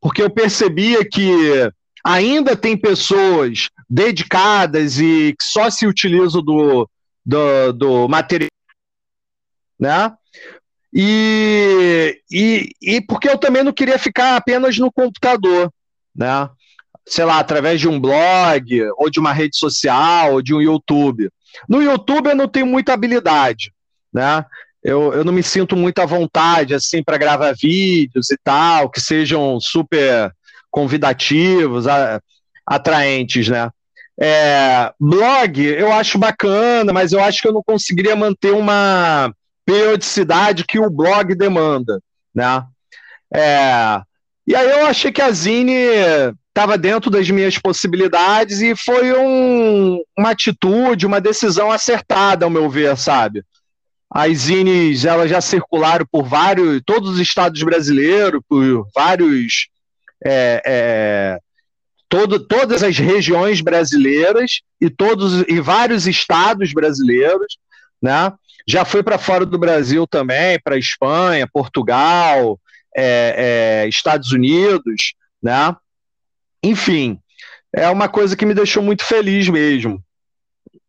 porque eu percebia que ainda tem pessoas dedicadas e que só se utilizam do, do, do material, né? E, e, e porque eu também não queria ficar apenas no computador, né? Sei lá, através de um blog, ou de uma rede social, ou de um YouTube. No YouTube eu não tenho muita habilidade, né? Eu, eu não me sinto muito à vontade, assim, para gravar vídeos e tal, que sejam super convidativos, a, atraentes, né? É, blog eu acho bacana, mas eu acho que eu não conseguiria manter uma periodicidade que o blog demanda, né? É, e aí eu achei que a Zine estava dentro das minhas possibilidades e foi um, uma atitude, uma decisão acertada, ao meu ver, sabe? As zines elas já circularam por vários, todos os estados brasileiros, por vários, é, é, todo, todas as regiões brasileiras e todos e vários estados brasileiros, né? Já foi para fora do Brasil também, para Espanha, Portugal, é, é, Estados Unidos, né? Enfim, é uma coisa que me deixou muito feliz mesmo.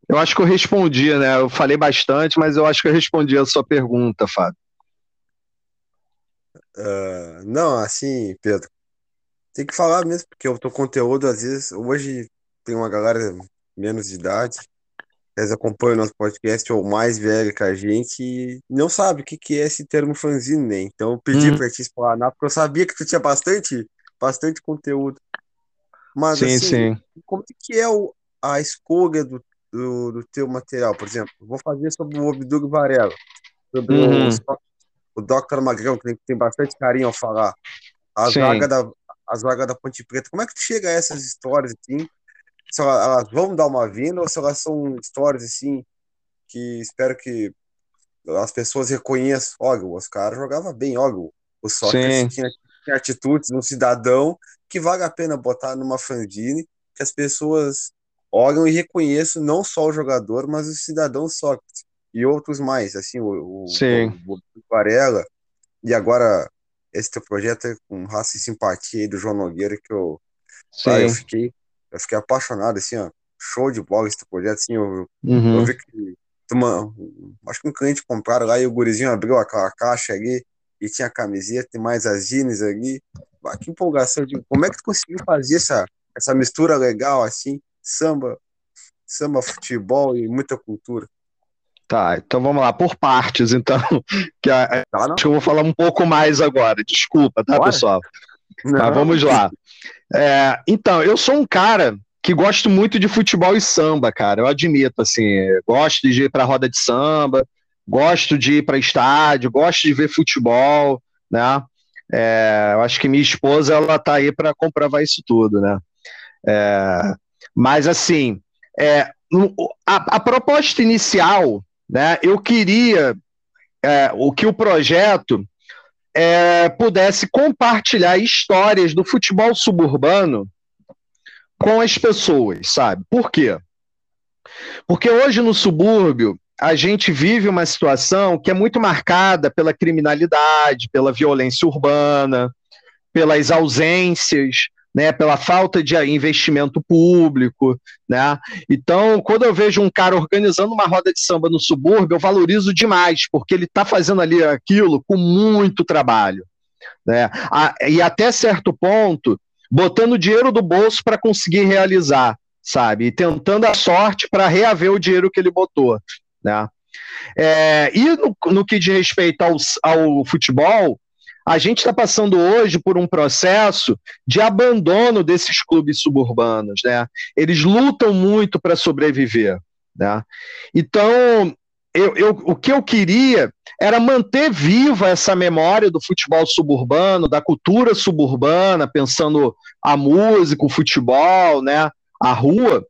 Eu acho que eu respondi, né? Eu falei bastante, mas eu acho que eu respondi a sua pergunta, Fábio. Uh, não, assim, Pedro, tem que falar mesmo, porque o teu conteúdo, às vezes, hoje tem uma galera menos de idade, eles acompanham o nosso podcast ou mais velho que a gente e não sabe o que, que é esse termo fanzine, né? Então eu pedi uhum. pra te explanar, porque eu sabia que tu tinha bastante, bastante conteúdo. Mas sim, assim, sim. como que é o, a escolha do, do, do, teu material? Por exemplo, vou fazer sobre o Obdug Varela, sobre uhum. o, o Dr. Magrão, que tem, bastante carinho ao falar. As vagas da, as vagas da Ponte Preta. Como é que tu chega a essas histórias, assim? Se elas vão dar uma vinda ou se elas são histórias, assim, que espero que as pessoas reconheçam. Olha, o Oscar jogava bem, olha, o Sócrates tinha, tinha atitudes, um cidadão que vale a pena botar numa fanzine, que as pessoas olham e reconheçam não só o jogador, mas o cidadão Sócrates e outros mais, assim, o, Sim. o, o Varela, e agora esse teu projeto é com raça e simpatia aí do João Nogueira, que eu, ah, eu fiquei eu fiquei apaixonado, assim, ó, show de bola esse teu projeto, assim, eu, uhum. eu vi que uma, acho que um cliente compraram lá e o gurizinho abriu aquela caixa ali e tinha a camiseta e mais as jeans ali, ah, que empolgação, de, como é que tu conseguiu fazer essa, essa mistura legal, assim, samba, samba, futebol e muita cultura? Tá, então vamos lá, por partes, então, que a, tá, acho que eu vou falar um pouco mais agora, desculpa, tá, Bora? pessoal? Não. Mas vamos lá. É, então, eu sou um cara que gosto muito de futebol e samba, cara, eu admito, assim, gosto de ir pra roda de samba, gosto de ir para estádio, gosto de ver futebol, né? É, eu acho que minha esposa, ela tá aí para comprovar isso tudo, né? É, mas, assim, é, a, a proposta inicial né? Eu queria é, o que o projeto é, pudesse compartilhar histórias do futebol suburbano com as pessoas, sabe? Por quê? Porque hoje no subúrbio a gente vive uma situação que é muito marcada pela criminalidade, pela violência urbana, pelas ausências né, pela falta de investimento público, né? Então, quando eu vejo um cara organizando uma roda de samba no subúrbio, eu valorizo demais, porque ele está fazendo ali aquilo com muito trabalho, né? E até certo ponto, botando dinheiro do bolso para conseguir realizar, sabe? E tentando a sorte para reaver o dinheiro que ele botou, né? É, e no, no que diz respeito ao, ao futebol, a gente está passando hoje por um processo de abandono desses clubes suburbanos, né? Eles lutam muito para sobreviver, né? Então, eu, eu, o que eu queria era manter viva essa memória do futebol suburbano, da cultura suburbana, pensando a música, o futebol, né? A rua.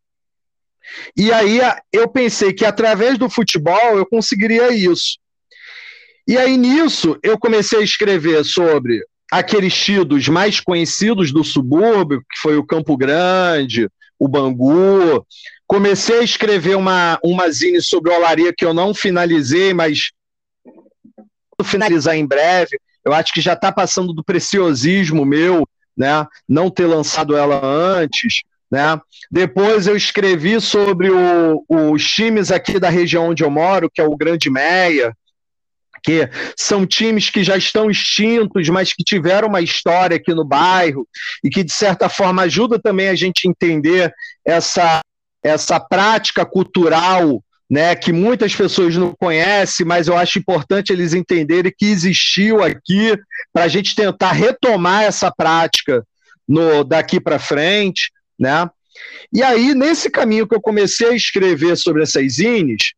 E aí eu pensei que através do futebol eu conseguiria isso. E aí nisso eu comecei a escrever sobre aqueles tidos mais conhecidos do subúrbio, que foi o Campo Grande, o Bangu. Comecei a escrever uma, uma zine sobre olaria que eu não finalizei, mas vou finalizar em breve. Eu acho que já está passando do preciosismo meu né? Não ter lançado ela antes, né? Depois eu escrevi sobre o, os times aqui da região onde eu moro, que é o Grande Meia, que são times que já estão extintos, mas que tiveram uma história aqui no bairro e que, de certa forma, ajuda também a gente a entender essa, essa prática cultural né, que muitas pessoas não conhecem, mas eu acho importante eles entenderem que existiu aqui para a gente tentar retomar essa prática no daqui para frente, né? E aí, nesse caminho que eu comecei a escrever sobre essas zines,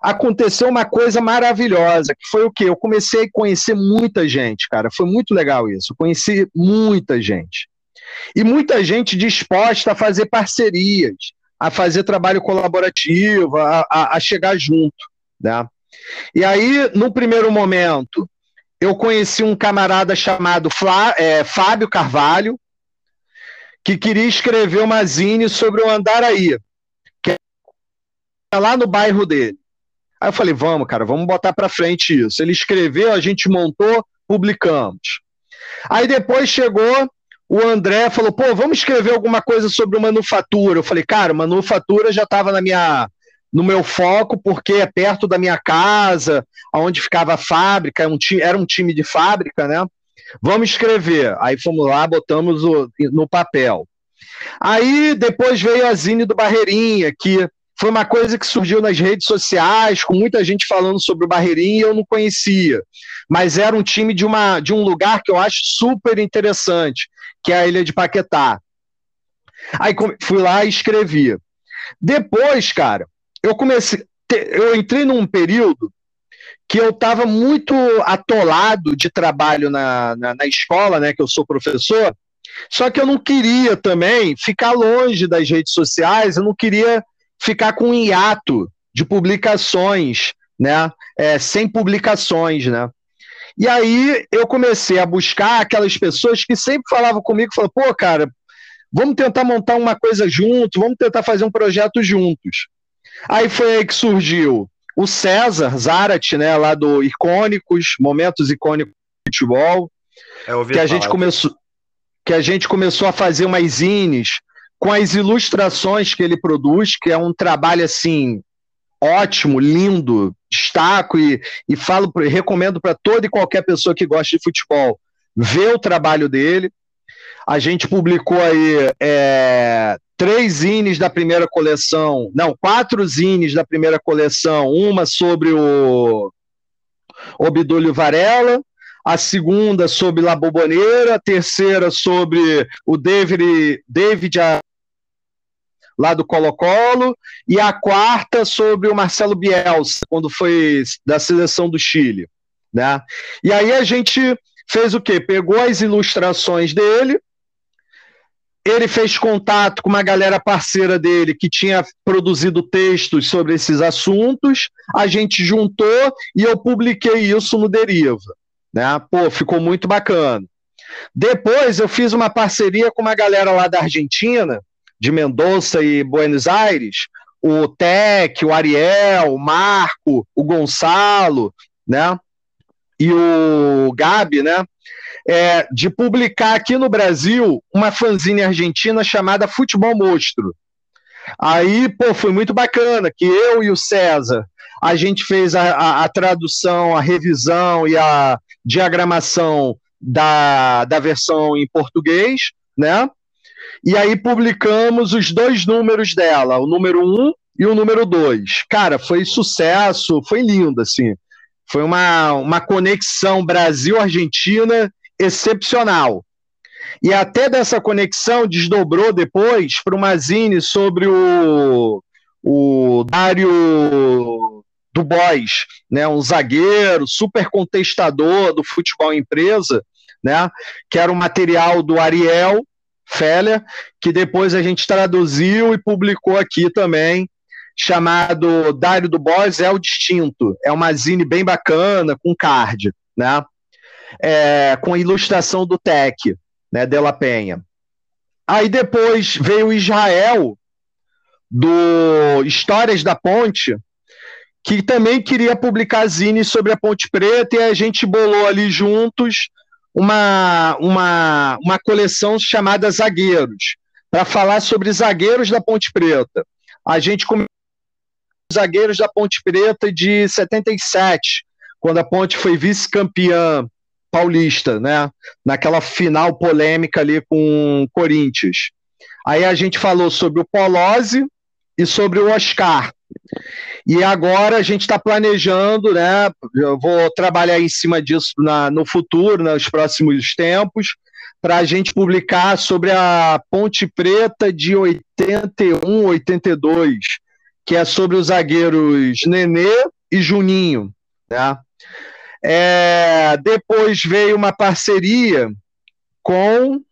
aconteceu uma coisa maravilhosa, que foi o quê? Eu comecei a conhecer muita gente, cara. Foi muito legal isso. Eu conheci muita gente. E muita gente disposta a fazer parcerias, a fazer trabalho colaborativo, a, a, a chegar junto. Né? E aí, no primeiro momento, eu conheci um camarada chamado Flá, é, Fábio Carvalho, que queria escrever uma zine sobre o Andaraí, que é lá no bairro dele. Aí eu falei, vamos, cara, vamos botar para frente isso. Ele escreveu, a gente montou, publicamos. Aí depois chegou o André falou, pô, vamos escrever alguma coisa sobre manufatura. Eu falei, cara, manufatura já estava na minha no meu foco, porque é perto da minha casa, onde ficava a fábrica, é um era um time de fábrica, né? Vamos escrever. Aí fomos lá, botamos o, no papel. Aí depois veio a Zine do Barreirinha, que foi uma coisa que surgiu nas redes sociais, com muita gente falando sobre o Barreirinha e eu não conhecia. Mas era um time de, uma, de um lugar que eu acho super interessante, que é a ilha de Paquetá. Aí fui lá e escrevi. Depois, cara, eu comecei. Eu entrei num período que eu estava muito atolado de trabalho na, na, na, escola, né? Que eu sou professor. Só que eu não queria também ficar longe das redes sociais, eu não queria ficar com um hiato de publicações, né? É, sem publicações, né? E aí eu comecei a buscar aquelas pessoas que sempre falavam comigo, falavam, pô, cara, vamos tentar montar uma coisa junto, vamos tentar fazer um projeto juntos. Aí foi aí que surgiu o César Zarat, né, lá do Icônicos, Momentos Icônicos do Futebol, é, que a gente começou que a gente começou a fazer umas zines com as ilustrações que ele produz, que é um trabalho assim ótimo, lindo, destaco e, e falo, recomendo para toda e qualquer pessoa que gosta de futebol ver o trabalho dele. A gente publicou aí é, três zines da primeira coleção, não, quatro zines da primeira coleção, uma sobre o Obdúlio Varela, a segunda sobre La Boboneira, a terceira sobre o David, David lá do Colo-Colo, e a quarta sobre o Marcelo Bielsa, quando foi da seleção do Chile. Né? E aí a gente fez o quê? Pegou as ilustrações dele, ele fez contato com uma galera parceira dele que tinha produzido textos sobre esses assuntos, a gente juntou e eu publiquei isso no Deriva. Né? Pô, ficou muito bacana. Depois eu fiz uma parceria com uma galera lá da Argentina, de Mendoza e Buenos Aires, o Tec, o Ariel, o Marco, o Gonçalo, né? E o Gabi, né? É, de publicar aqui no Brasil uma fanzine argentina chamada Futebol Monstro. Aí, pô, foi muito bacana que eu e o César, a gente fez a, a, a tradução, a revisão e a diagramação da, da versão em português, né? E aí publicamos os dois números dela, o número um e o número dois. Cara, foi sucesso, foi lindo, assim. Foi uma, uma conexão Brasil-Argentina excepcional. E até dessa conexão desdobrou depois para uma zine sobre o, o Dário do Boys, né, um zagueiro super contestador do futebol empresa, né, que era o material do Ariel, Feller, que depois a gente traduziu e publicou aqui também, chamado Dário do Boss é o Distinto. É uma zine bem bacana, com card, né? É, com ilustração do Tec, né, Della Penha. Aí depois veio Israel, do Histórias da Ponte, que também queria publicar zine sobre a Ponte Preta, e a gente bolou ali juntos uma, uma, uma coleção chamada Zagueiros, para falar sobre zagueiros da Ponte Preta. A gente começou zagueiros da Ponte Preta de 77, quando a Ponte foi vice-campeã paulista, né? Naquela final polêmica ali com Corinthians. Aí a gente falou sobre o Polozzi e sobre o Oscar. E agora a gente está planejando, né? Eu vou trabalhar em cima disso na, no futuro, nos próximos tempos, para a gente publicar sobre a Ponte Preta de 81, 82, que é sobre os zagueiros Nenê e Juninho. Né? É, depois veio uma parceria com.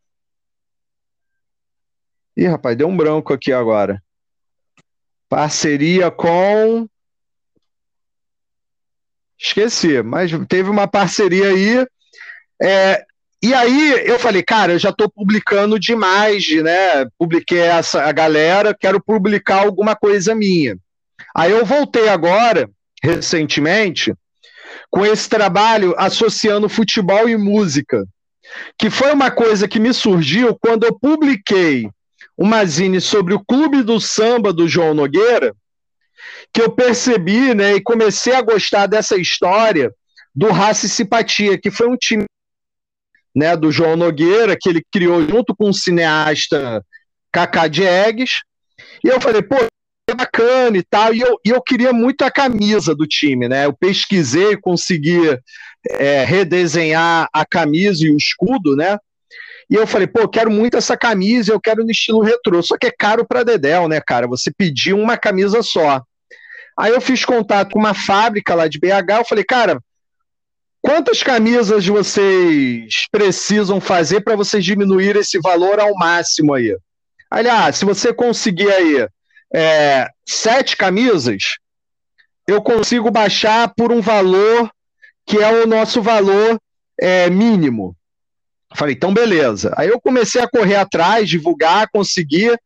Ih, rapaz, deu um branco aqui agora. Parceria com. Esqueci, mas teve uma parceria aí. É, e aí eu falei, cara, eu já estou publicando demais, né? Publiquei essa a galera, quero publicar alguma coisa minha. Aí eu voltei agora, recentemente, com esse trabalho associando futebol e música, que foi uma coisa que me surgiu quando eu publiquei uma zine sobre o Clube do Samba do João Nogueira, que eu percebi, né, e comecei a gostar dessa história do Raça e Simpatia, que foi um time né, do João Nogueira, que ele criou junto com o cineasta Cacá Diegues. E eu falei, pô, bacana e tal. E eu, e eu queria muito a camisa do time, né? Eu pesquisei, consegui é, redesenhar a camisa e o escudo, né? E eu falei, pô, quero muito essa camisa, eu quero no estilo retrô. Só que é caro para Dedéu, né, cara? Você pediu uma camisa só. Aí eu fiz contato com uma fábrica lá de BH, eu falei, cara, Quantas camisas vocês precisam fazer para vocês diminuir esse valor ao máximo aí? Aliás, se você conseguir aí é, sete camisas, eu consigo baixar por um valor que é o nosso valor é, mínimo. Falei, então beleza. Aí eu comecei a correr atrás, divulgar, conseguir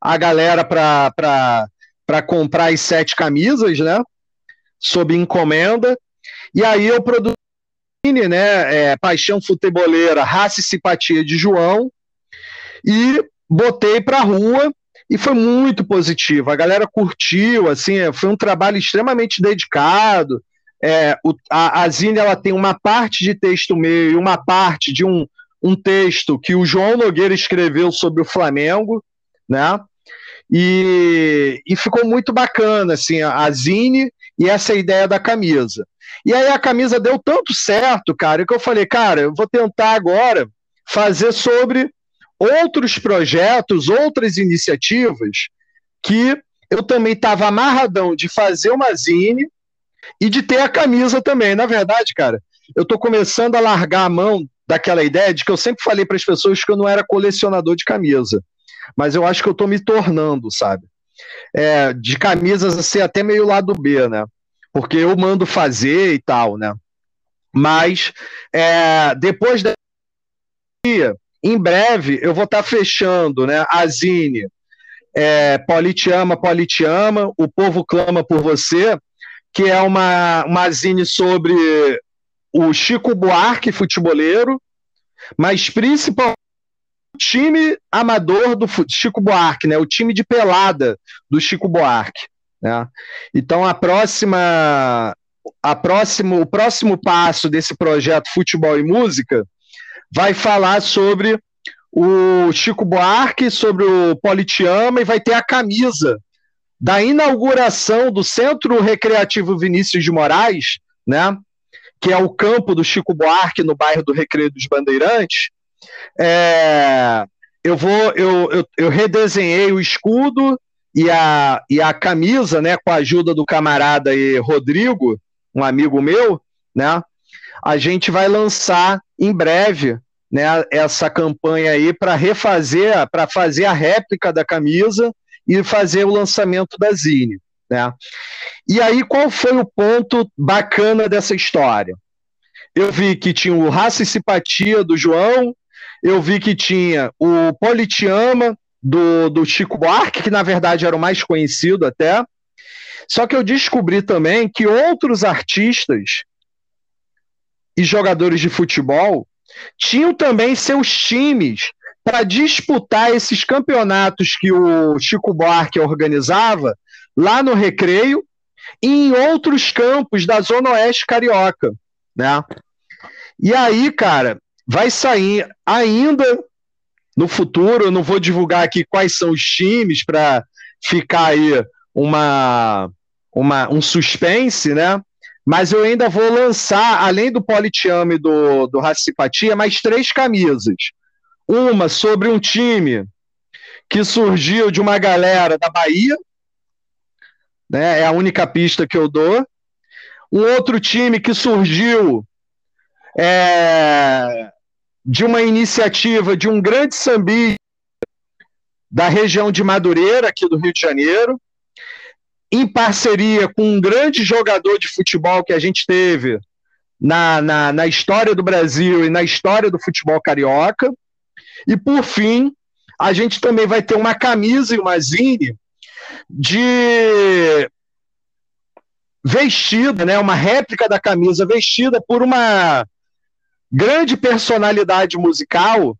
a galera para comprar as sete camisas, né? Sob encomenda. E aí eu produzi né, é, Paixão Futeboleira, Raça e Simpatia de João, e botei para rua e foi muito positivo. A galera curtiu, assim, é, foi um trabalho extremamente dedicado. É, o, a, a Zine ela tem uma parte de texto meio e uma parte de um, um texto que o João Nogueira escreveu sobre o Flamengo, né? E, e ficou muito bacana, assim, a Zine e essa ideia da camisa. E aí a camisa deu tanto certo, cara, que eu falei, cara, eu vou tentar agora fazer sobre outros projetos, outras iniciativas que eu também estava amarradão de fazer uma zine e de ter a camisa também. Na verdade, cara, eu estou começando a largar a mão daquela ideia de que eu sempre falei para as pessoas que eu não era colecionador de camisa, mas eu acho que eu estou me tornando, sabe? É, de camisas assim, até meio lado B, né? porque eu mando fazer e tal, né? Mas é, depois da em breve eu vou estar tá fechando, né? A Zine, é, Politiama, Politiama, o povo clama por você, que é uma, uma zine sobre o Chico Buarque, futeboleiro, mas principalmente o time amador do Chico Buarque, né? O time de pelada do Chico Buarque. Né? Então a próxima, a próximo, o próximo passo desse projeto Futebol e Música vai falar sobre o Chico Buarque, sobre o Politiama e vai ter a camisa da inauguração do Centro Recreativo Vinícius de Moraes, né? que é o campo do Chico Buarque no bairro do Recreio dos Bandeirantes. É, eu vou, eu, eu, eu redesenhei o escudo, e a, e a camisa, né, com a ajuda do camarada aí, Rodrigo, um amigo meu, né, a gente vai lançar em breve né, essa campanha aí para refazer, para fazer a réplica da camisa e fazer o lançamento da Zine. Né? E aí, qual foi o ponto bacana dessa história? Eu vi que tinha o Raça e Simpatia do João, eu vi que tinha o Politiama, do, do Chico Buarque, que na verdade era o mais conhecido até. Só que eu descobri também que outros artistas e jogadores de futebol tinham também seus times para disputar esses campeonatos que o Chico Buarque organizava lá no Recreio e em outros campos da Zona Oeste Carioca, né? E aí, cara, vai sair ainda no futuro, eu não vou divulgar aqui quais são os times para ficar aí uma, uma, um suspense, né? Mas eu ainda vou lançar, além do Politiame do, do Racipatia, mais três camisas. Uma sobre um time que surgiu de uma galera da Bahia, né? É a única pista que eu dou. Um outro time que surgiu é, de uma iniciativa de um grande sambi da região de Madureira, aqui do Rio de Janeiro, em parceria com um grande jogador de futebol que a gente teve na, na, na história do Brasil e na história do futebol carioca. E, por fim, a gente também vai ter uma camisa e uma zine de vestida, né, uma réplica da camisa vestida por uma grande personalidade musical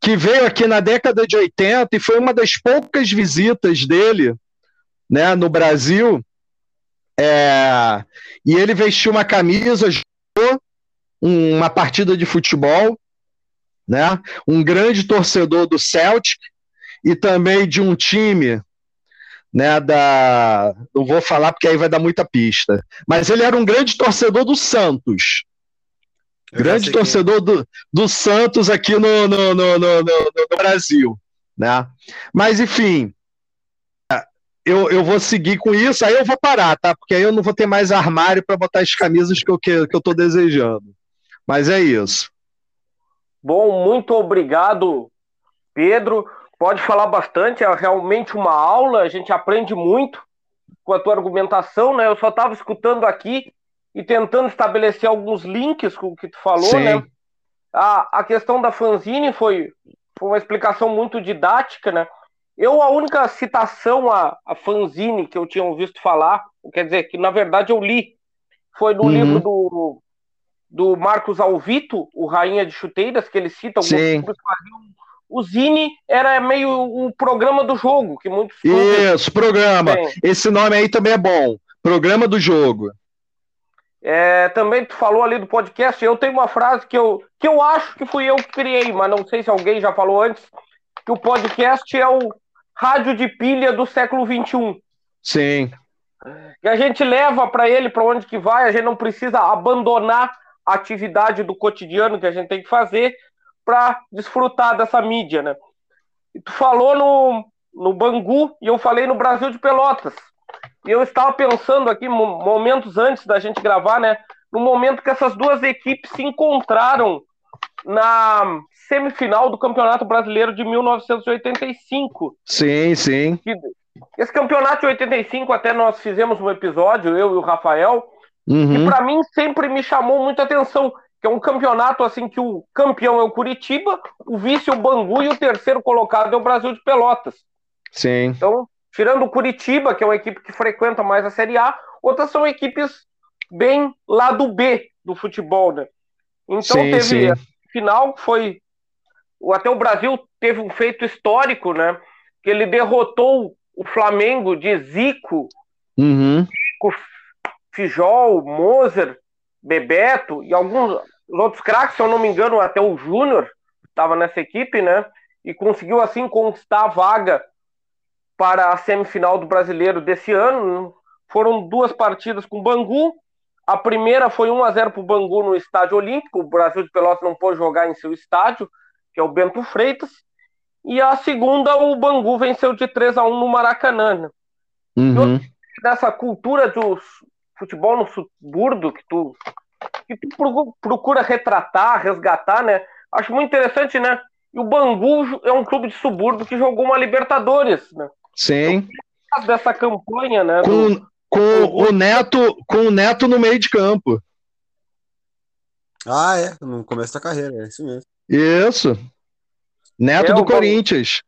que veio aqui na década de 80 e foi uma das poucas visitas dele né, no Brasil. É, e ele vestiu uma camisa, jogou uma partida de futebol, né, um grande torcedor do Celtic e também de um time né, da. Não vou falar porque aí vai dar muita pista. Mas ele era um grande torcedor do Santos. Grande torcedor do, do Santos aqui no, no, no, no, no Brasil. Né? Mas, enfim, eu, eu vou seguir com isso, aí eu vou parar, tá? Porque aí eu não vou ter mais armário para botar as camisas que eu, que, que eu tô desejando. Mas é isso. Bom, muito obrigado, Pedro. Pode falar bastante, é realmente uma aula, a gente aprende muito com a tua argumentação, né? Eu só estava escutando aqui e tentando estabelecer alguns links com o que tu falou, Sim. né? A, a questão da fanzine foi, foi uma explicação muito didática, né? Eu, a única citação a, a fanzine que eu tinha ouvido falar, quer dizer, que na verdade eu li, foi no uhum. livro do, do Marcos Alvito, o Rainha de Chuteiras, que ele cita alguns livros o Zine era meio o programa do jogo, que muitos. Isso, programa. Esse nome aí também é bom. Programa do jogo. É, também tu falou ali do podcast, eu tenho uma frase que eu, que eu acho que fui eu que criei, mas não sei se alguém já falou antes, que o podcast é o rádio de pilha do século XXI. Sim. Que a gente leva para ele, para onde que vai, a gente não precisa abandonar a atividade do cotidiano que a gente tem que fazer para desfrutar dessa mídia, né? E tu falou no, no Bangu e eu falei no Brasil de Pelotas. E eu estava pensando aqui, momentos antes da gente gravar, né? No momento que essas duas equipes se encontraram na semifinal do Campeonato Brasileiro de 1985. Sim, sim. Esse campeonato de 85, até nós fizemos um episódio, eu e o Rafael, uhum. e para mim sempre me chamou muita atenção, que é um campeonato assim que o campeão é o Curitiba, o vice é o Bangu e o terceiro colocado é o Brasil de Pelotas. Sim. Então, Tirando o Curitiba, que é uma equipe que frequenta mais a Série A, outras são equipes bem lá do B do futebol, né? Então sim, teve sim. final, foi até o Brasil teve um feito histórico, né? Que ele derrotou o Flamengo de Zico, uhum. Zico, Fijol, Moser, Bebeto e alguns outros craques, se eu não me engano, até o Júnior estava nessa equipe, né? E conseguiu assim conquistar a vaga para a semifinal do Brasileiro desse ano. Foram duas partidas com o Bangu. A primeira foi 1 a 0 para o Bangu no Estádio Olímpico. O Brasil de Pelotas não pôde jogar em seu estádio, que é o Bento Freitas. E a segunda, o Bangu venceu de 3 a 1 no Maracanã. Né? Uhum. Dessa cultura do futebol no subúrbio que tu, que tu procura retratar, resgatar, né? Acho muito interessante, né? E o Bangu é um clube de subúrbio que jogou uma Libertadores, né? Sim. Dessa campanha, né? Com, do... com o Neto, com o Neto no meio de campo. Ah, é, no começo da carreira, é isso mesmo. Isso. Neto é, do Corinthians.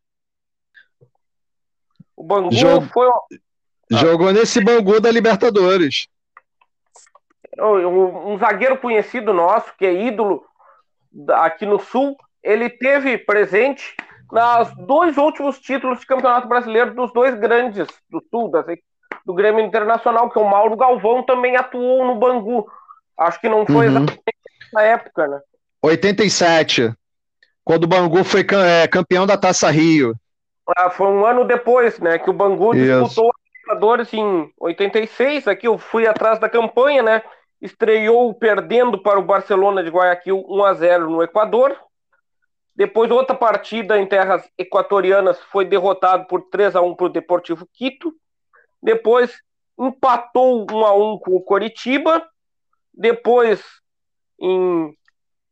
O Bangu Jog... foi. Jogou nesse Bangu da Libertadores. Um, um zagueiro conhecido nosso, que é ídolo aqui no Sul, ele teve presente nos dois últimos títulos de campeonato brasileiro dos dois grandes do Sul, do Grêmio Internacional, que é o Mauro Galvão também atuou no Bangu. Acho que não foi uhum. exatamente nessa época, né? 87, quando o Bangu foi é, campeão da Taça Rio. Ah, foi um ano depois, né, que o Bangu Isso. disputou a Libertadores em 86. Aqui eu fui atrás da campanha, né? Estreou perdendo para o Barcelona de Guayaquil 1 a 0 no Equador. Depois, outra partida em terras equatorianas foi derrotado por 3 a 1 para o Deportivo Quito. Depois, empatou 1 a 1 com o Coritiba. Depois, em,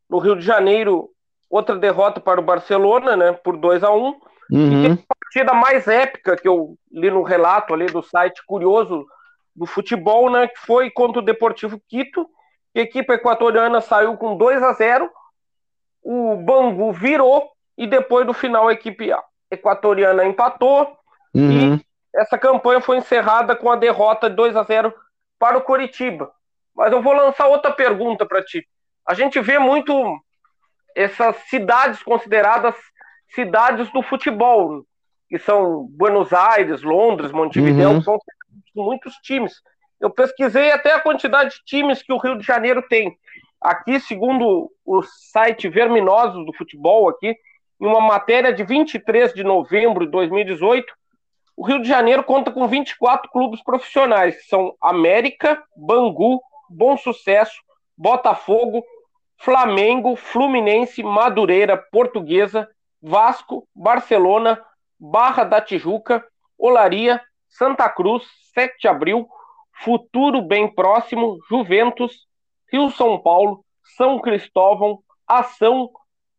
no Rio de Janeiro, outra derrota para o Barcelona, né, por 2 a 1 uhum. E a partida mais épica que eu li no relato ali do site Curioso do Futebol, né, que foi contra o Deportivo Quito. A equipe equatoriana saiu com 2 a 0 o Bangu virou e depois do final a equipe equatoriana empatou uhum. e essa campanha foi encerrada com a derrota de 2 a 0 para o Coritiba. Mas eu vou lançar outra pergunta para ti. A gente vê muito essas cidades consideradas cidades do futebol, que são Buenos Aires, Londres, Montevideo, uhum. são muitos times. Eu pesquisei até a quantidade de times que o Rio de Janeiro tem. Aqui, segundo o site Verminosos do Futebol, aqui, em uma matéria de 23 de novembro de 2018, o Rio de Janeiro conta com 24 clubes profissionais, que são América, Bangu, Bom Sucesso, Botafogo, Flamengo, Fluminense, Madureira, Portuguesa, Vasco, Barcelona, Barra da Tijuca, Olaria, Santa Cruz, 7 de Abril, Futuro Bem Próximo, Juventus, Rio São Paulo, São Cristóvão, Ação,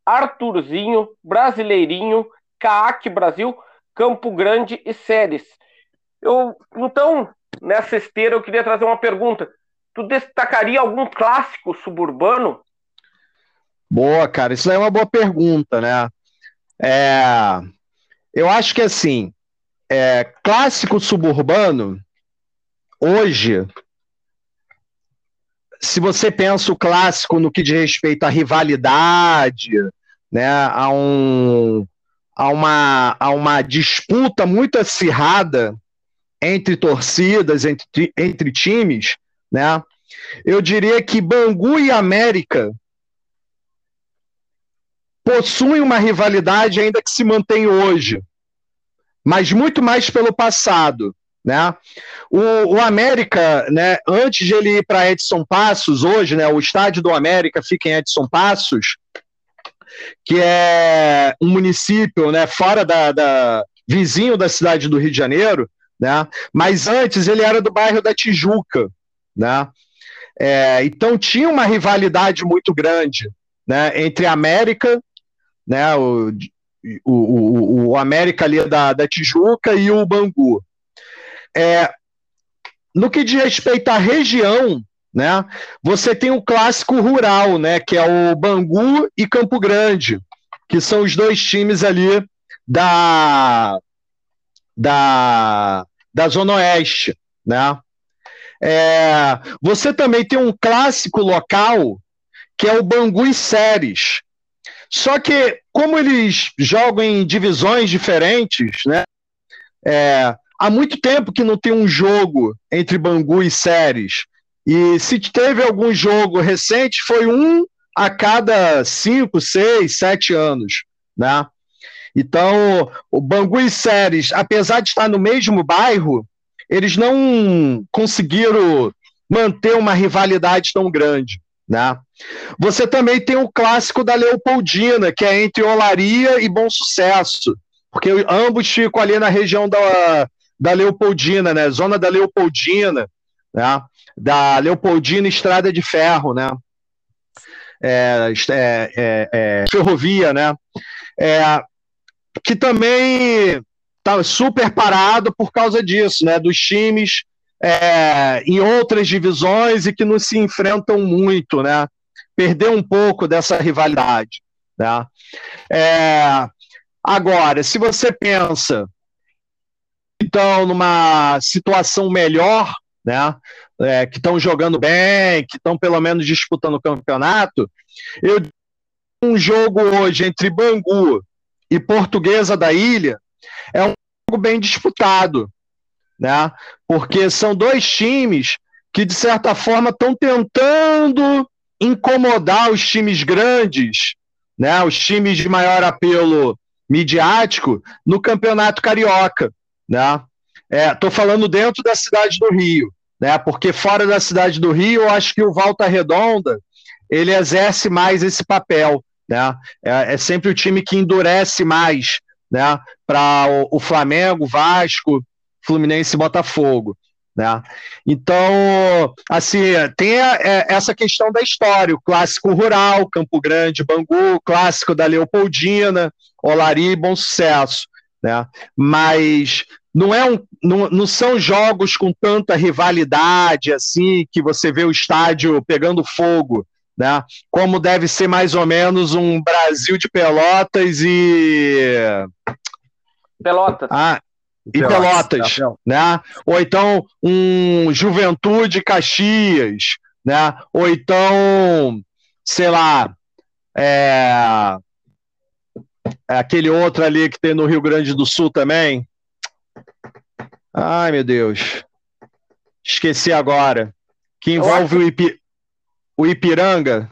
Arthurzinho, Brasileirinho, CAAC Brasil, Campo Grande e Séries. Eu, então, nessa esteira, eu queria trazer uma pergunta. Tu destacaria algum clássico suburbano? Boa, cara, isso é uma boa pergunta, né? É, eu acho que assim, é, clássico suburbano, hoje, se você pensa o clássico no que diz respeito à rivalidade, né, a, um, a, uma, a uma disputa muito acirrada entre torcidas, entre, entre times, né, eu diria que Bangu e América possuem uma rivalidade ainda que se mantém hoje, mas muito mais pelo passado. Né? O, o América, né, antes de ele ir para Edson Passos, hoje, né, o estádio do América fica em Edson Passos, que é um município né, fora da, da vizinho da cidade do Rio de Janeiro, né? Mas antes ele era do bairro da Tijuca, né? É, então tinha uma rivalidade muito grande, né? Entre América, né? O, o, o, América ali da, da Tijuca e o Bangu. É, no que diz respeito à região, né, você tem o clássico rural, né, que é o Bangu e Campo Grande, que são os dois times ali da, da, da Zona Oeste. Né? É, você também tem um clássico local, que é o Bangu e Séries. Só que, como eles jogam em divisões diferentes, né, é, há muito tempo que não tem um jogo entre Bangu e Séries. E se teve algum jogo recente, foi um a cada cinco, seis, sete anos, né? Então, o Bangu e Séries, apesar de estar no mesmo bairro, eles não conseguiram manter uma rivalidade tão grande, né? Você também tem o clássico da Leopoldina, que é entre Olaria e Bom Sucesso, porque ambos ficam ali na região da, da Leopoldina, né? Zona da Leopoldina, né? Da Leopoldina Estrada de Ferro, né? É, é, é, é ferrovia, né? É, que também está super parado por causa disso, né? Dos times é, em outras divisões e que não se enfrentam muito, né? Perdeu um pouco dessa rivalidade, né? agora, se você pensa estão numa situação melhor, né? É, que estão jogando bem, que estão pelo menos disputando o campeonato, eu um jogo hoje entre Bangu e Portuguesa da Ilha, é um jogo bem disputado, né? Porque são dois times que, de certa forma, estão tentando incomodar os times grandes, né? Os times de maior apelo midiático no Campeonato Carioca, né? Estou é, falando dentro da cidade do Rio, né? Porque fora da cidade do Rio, eu acho que o Volta Redonda ele exerce mais esse papel, né? É, é sempre o time que endurece mais, né? Para o, o, Flamengo, Vasco, Fluminense e Botafogo. Né? Então, assim, tem a, é, essa questão da história, o clássico rural, Campo Grande, Bangu, clássico da Leopoldina, Olari, Bom Sucesso, né? Mas não, é um, não, não são jogos com tanta rivalidade assim que você vê o estádio pegando fogo, né? Como deve ser mais ou menos um Brasil de Pelotas e Pelotas. Ah, e Pelotas, Pelotas né? Ou então um Juventude Caxias, né? Ou então, sei lá, é... é... aquele outro ali que tem no Rio Grande do Sul também. Ai, meu Deus. Esqueci agora. Que envolve o, Ipi... o Ipiranga.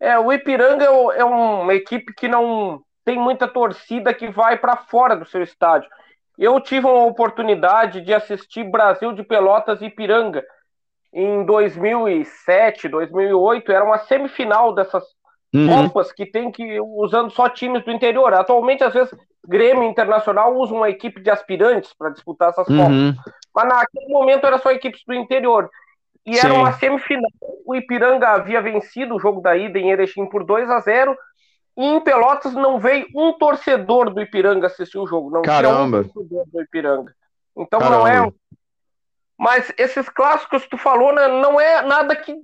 É, o Ipiranga é, é uma equipe que não tem muita torcida que vai para fora do seu estádio. Eu tive uma oportunidade de assistir Brasil de Pelotas e Ipiranga em 2007, 2008. Era uma semifinal dessas uhum. Copas que tem que usando só times do interior. Atualmente, às vezes, Grêmio Internacional usa uma equipe de aspirantes para disputar essas uhum. Copas. Mas naquele momento era só equipes do interior. E Sim. era uma semifinal. O Ipiranga havia vencido o jogo da ida em Erechim por 2 a 0 e em Pelotas não veio um torcedor do Ipiranga assistir o jogo. Não Caramba. tinha um torcedor do Ipiranga. Então Caramba. não é. Mas esses clássicos que tu falou né, não é nada que,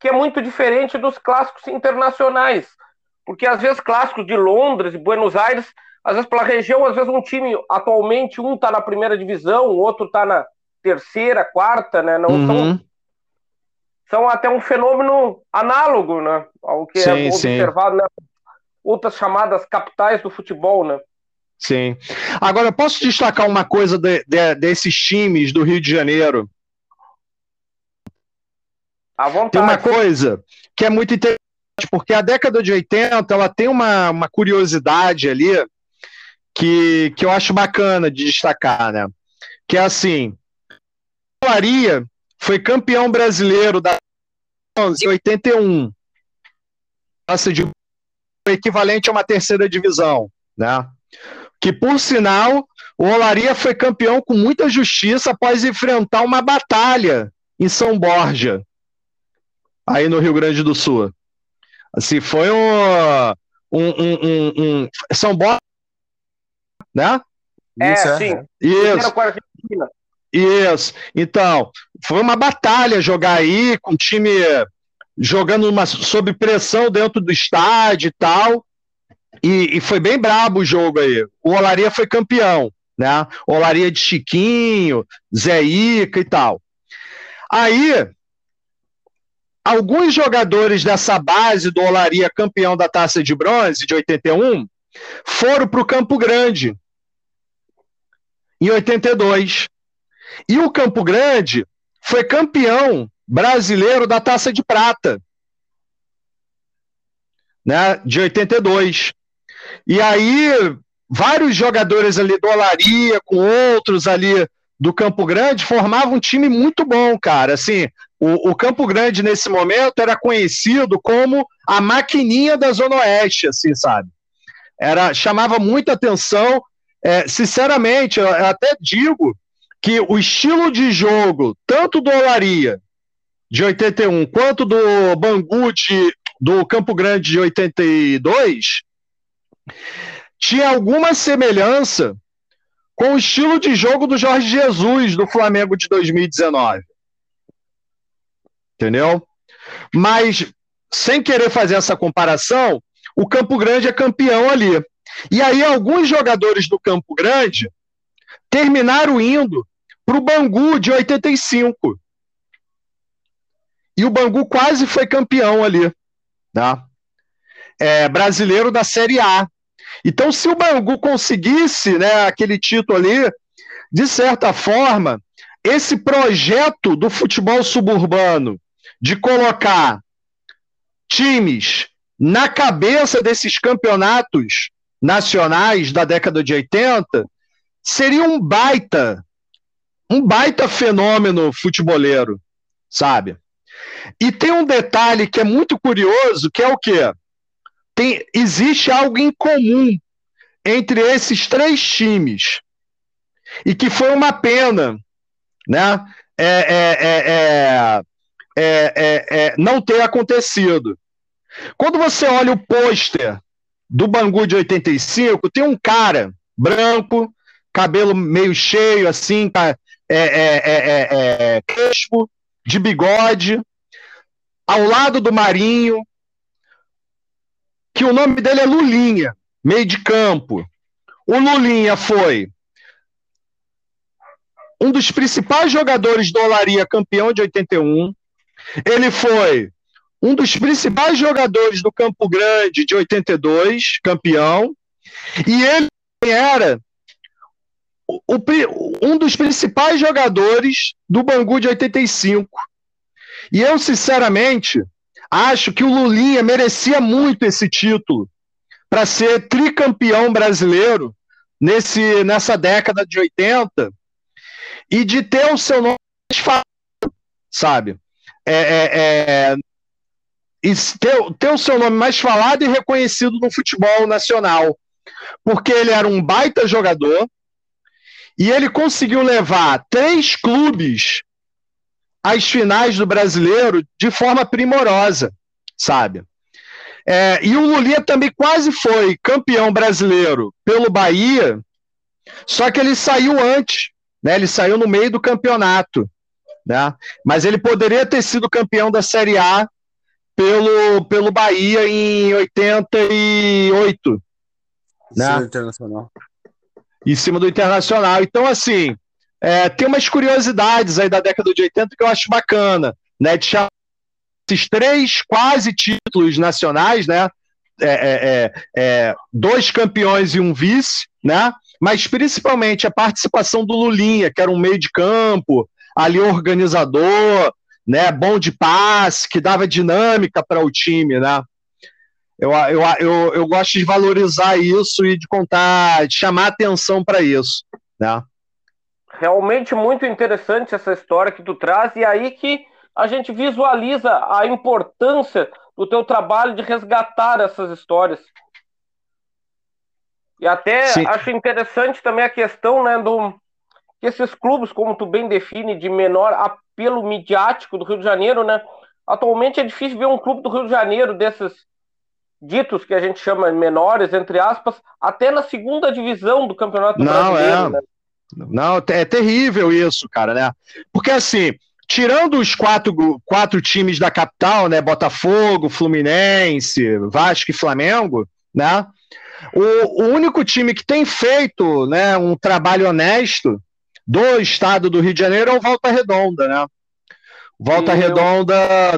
que é muito diferente dos clássicos internacionais. Porque às vezes clássicos de Londres e Buenos Aires, às vezes pela região, às vezes um time atualmente um tá na primeira divisão, o outro tá na terceira, quarta, né? Não uhum. são são até um fenômeno análogo, né, ao que é sim, é observado sim. Né, outras chamadas capitais do futebol, né? Sim. Agora, posso destacar uma coisa de, de, desses times do Rio de Janeiro? À vontade. Tem uma coisa que é muito interessante, porque a década de 80 ela tem uma, uma curiosidade ali que, que eu acho bacana de destacar, né? Que é assim, o Maria foi campeão brasileiro da 81. Nossa, de equivalente a uma terceira divisão, né? Que, por sinal, o Olaria foi campeão com muita justiça após enfrentar uma batalha em São Borja, aí no Rio Grande do Sul. Assim, foi um, um, um, um São Borja, né? É, Isso, é. sim. Isso. Isso. Então, foi uma batalha jogar aí com time jogando uma, sob pressão dentro do estádio e tal. E, e, foi bem brabo o jogo aí. O Olaria foi campeão, né? Olaria de Chiquinho, Zé Ica e tal. Aí, alguns jogadores dessa base do Olaria campeão da Taça de Bronze de 81 foram para o Campo Grande em 82. E o Campo Grande foi campeão brasileiro da Taça de Prata, né, de 82. E aí, vários jogadores ali do Olaria, com outros ali do Campo Grande, formavam um time muito bom, cara. Assim, o, o Campo Grande, nesse momento, era conhecido como a maquininha da Zona Oeste, assim, sabe? Era, chamava muita atenção. É, sinceramente, eu, eu até digo que o estilo de jogo, tanto do Olaria de 81, quanto do Bangu de, do Campo Grande de 82, tinha alguma semelhança com o estilo de jogo do Jorge Jesus do Flamengo de 2019. Entendeu? Mas, sem querer fazer essa comparação, o Campo Grande é campeão ali. E aí, alguns jogadores do Campo Grande terminaram indo para o Bangu de 85. E o Bangu quase foi campeão ali. Tá? é, brasileiro da Série A. Então, se o Bangu conseguisse né, aquele título ali, de certa forma, esse projeto do futebol suburbano de colocar times na cabeça desses campeonatos nacionais da década de 80 seria um baita, um baita fenômeno futeboleiro, sabe? E tem um detalhe que é muito curioso, que é o quê? Tem, existe algo em comum entre esses três times e que foi uma pena, né? É, é, é, é, não ter acontecido. Quando você olha o pôster do Bangu de 85, tem um cara branco, cabelo meio cheio, assim, é, é, é, crespo, de bigode, ao lado do Marinho, que o nome dele é Lulinha, meio de campo. O Lulinha foi um dos principais jogadores do Olaria, campeão de 81. Ele foi um dos principais jogadores do Campo Grande de 82, campeão. E ele era o, um dos principais jogadores do Bangu de 85. E eu, sinceramente, acho que o Lulinha merecia muito esse título para ser tricampeão brasileiro nesse, nessa década de 80 e de ter o seu nome falado, sabe? É, é, é, e ter, ter o seu nome mais falado e reconhecido no futebol nacional. Porque ele era um baita jogador e ele conseguiu levar três clubes às finais do brasileiro de forma primorosa, sabe? É, e o Lulinha também quase foi campeão brasileiro pelo Bahia, só que ele saiu antes, né? Ele saiu no meio do campeonato, né? Mas ele poderia ter sido campeão da Série A pelo, pelo Bahia em 88, né? Internacional. Em cima do Internacional. Então, assim, é, tem umas curiosidades aí da década de 80 que eu acho bacana, né? De chamar esses três quase títulos nacionais, né? É, é, é, é, dois campeões e um vice, né? Mas principalmente a participação do Lulinha, que era um meio de campo, ali organizador, né? Bom de passe, que dava dinâmica para o time, né? Eu, eu, eu, eu gosto de valorizar isso e de contar, de chamar atenção para isso, né? Realmente muito interessante essa história que tu traz, e aí que a gente visualiza a importância do teu trabalho de resgatar essas histórias. E até Sim. acho interessante também a questão né, do que esses clubes, como tu bem define, de menor apelo midiático do Rio de Janeiro, né? Atualmente é difícil ver um clube do Rio de Janeiro desses ditos que a gente chama menores, entre aspas, até na segunda divisão do Campeonato Não, Brasileiro, é. né? Não, é terrível isso, cara, né? Porque assim, tirando os quatro, quatro times da capital, né? Botafogo, Fluminense, Vasco e Flamengo, né? O, o único time que tem feito né, um trabalho honesto do estado do Rio de Janeiro é o Volta Redonda, né? Volta Redonda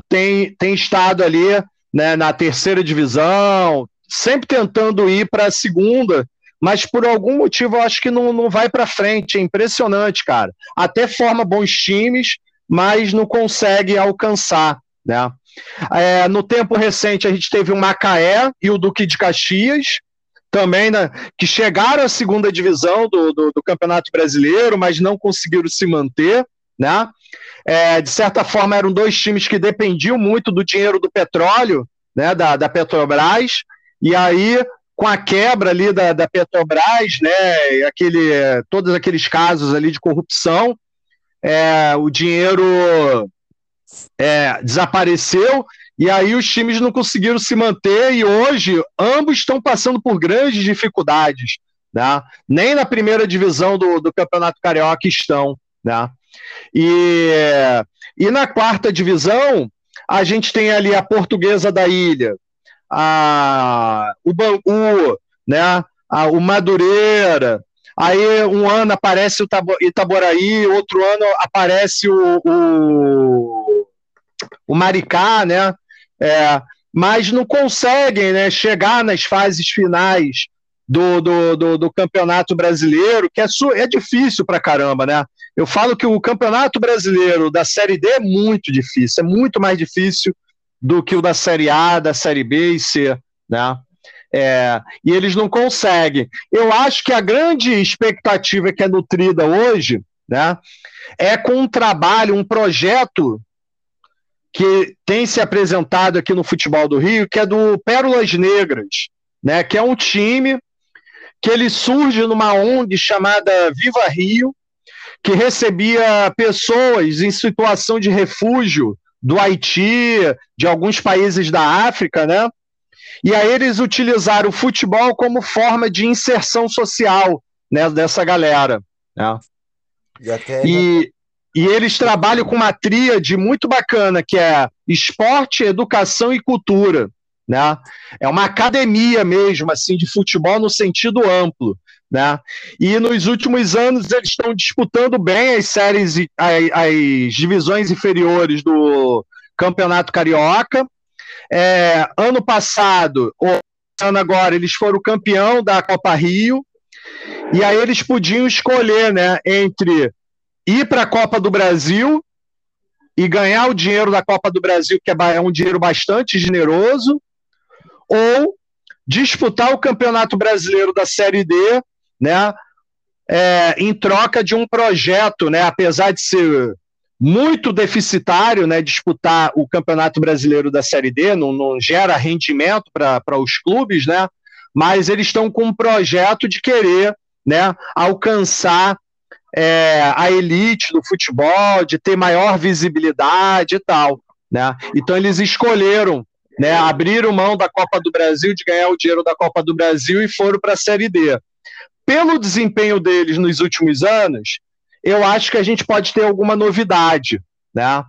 tem, tem estado ali né, na terceira divisão, sempre tentando ir para a segunda, mas por algum motivo eu acho que não, não vai para frente. É impressionante, cara. Até forma bons times, mas não consegue alcançar, né? É, no tempo recente a gente teve o Macaé e o Duque de Caxias, também, né, que chegaram à segunda divisão do, do, do, Campeonato Brasileiro, mas não conseguiram se manter, né? É, de certa forma eram dois times que dependiam muito do dinheiro do petróleo, né, da, da Petrobras, e aí com a quebra ali da, da Petrobras, né, aquele, todos aqueles casos ali de corrupção, é, o dinheiro é, desapareceu e aí os times não conseguiram se manter e hoje ambos estão passando por grandes dificuldades, né? Nem na primeira divisão do, do Campeonato Carioca estão, né? E, e na quarta divisão a gente tem ali a Portuguesa da Ilha, a, o Bangu, né? A, o Madureira. Aí um ano aparece o Itaboraí, outro ano aparece o, o, o Maricá, né? É, mas não conseguem né, chegar nas fases finais do, do, do, do Campeonato Brasileiro, que é, é difícil pra caramba, né? Eu falo que o Campeonato Brasileiro da Série D é muito difícil, é muito mais difícil do que o da Série A, da Série B e C, né? É, e eles não conseguem. Eu acho que a grande expectativa que é nutrida hoje, né, é com um trabalho, um projeto que tem se apresentado aqui no futebol do Rio, que é do Pérolas Negras, né, que é um time que ele surge numa ONG chamada Viva Rio, que recebia pessoas em situação de refúgio do Haiti, de alguns países da África, né? E aí eles utilizaram o futebol como forma de inserção social né, dessa galera. Né? E, até... e, e eles trabalham com uma tríade muito bacana, que é esporte, educação e cultura. Né? É uma academia mesmo, assim, de futebol no sentido amplo. Né? E nos últimos anos eles estão disputando bem as séries, as, as divisões inferiores do Campeonato Carioca. É, ano passado, ou ano agora, eles foram campeão da Copa Rio. E aí eles podiam escolher, né, entre ir para a Copa do Brasil e ganhar o dinheiro da Copa do Brasil, que é um dinheiro bastante generoso, ou disputar o Campeonato Brasileiro da Série D né, é, em troca de um projeto, né, apesar de ser muito deficitário, né, disputar o Campeonato Brasileiro da Série D, não, não gera rendimento para os clubes, né, mas eles estão com um projeto de querer né, alcançar é, a elite do futebol, de ter maior visibilidade e tal. Né? Então eles escolheram, né, abriram mão da Copa do Brasil, de ganhar o dinheiro da Copa do Brasil e foram para a Série D pelo desempenho deles nos últimos anos, eu acho que a gente pode ter alguma novidade, né?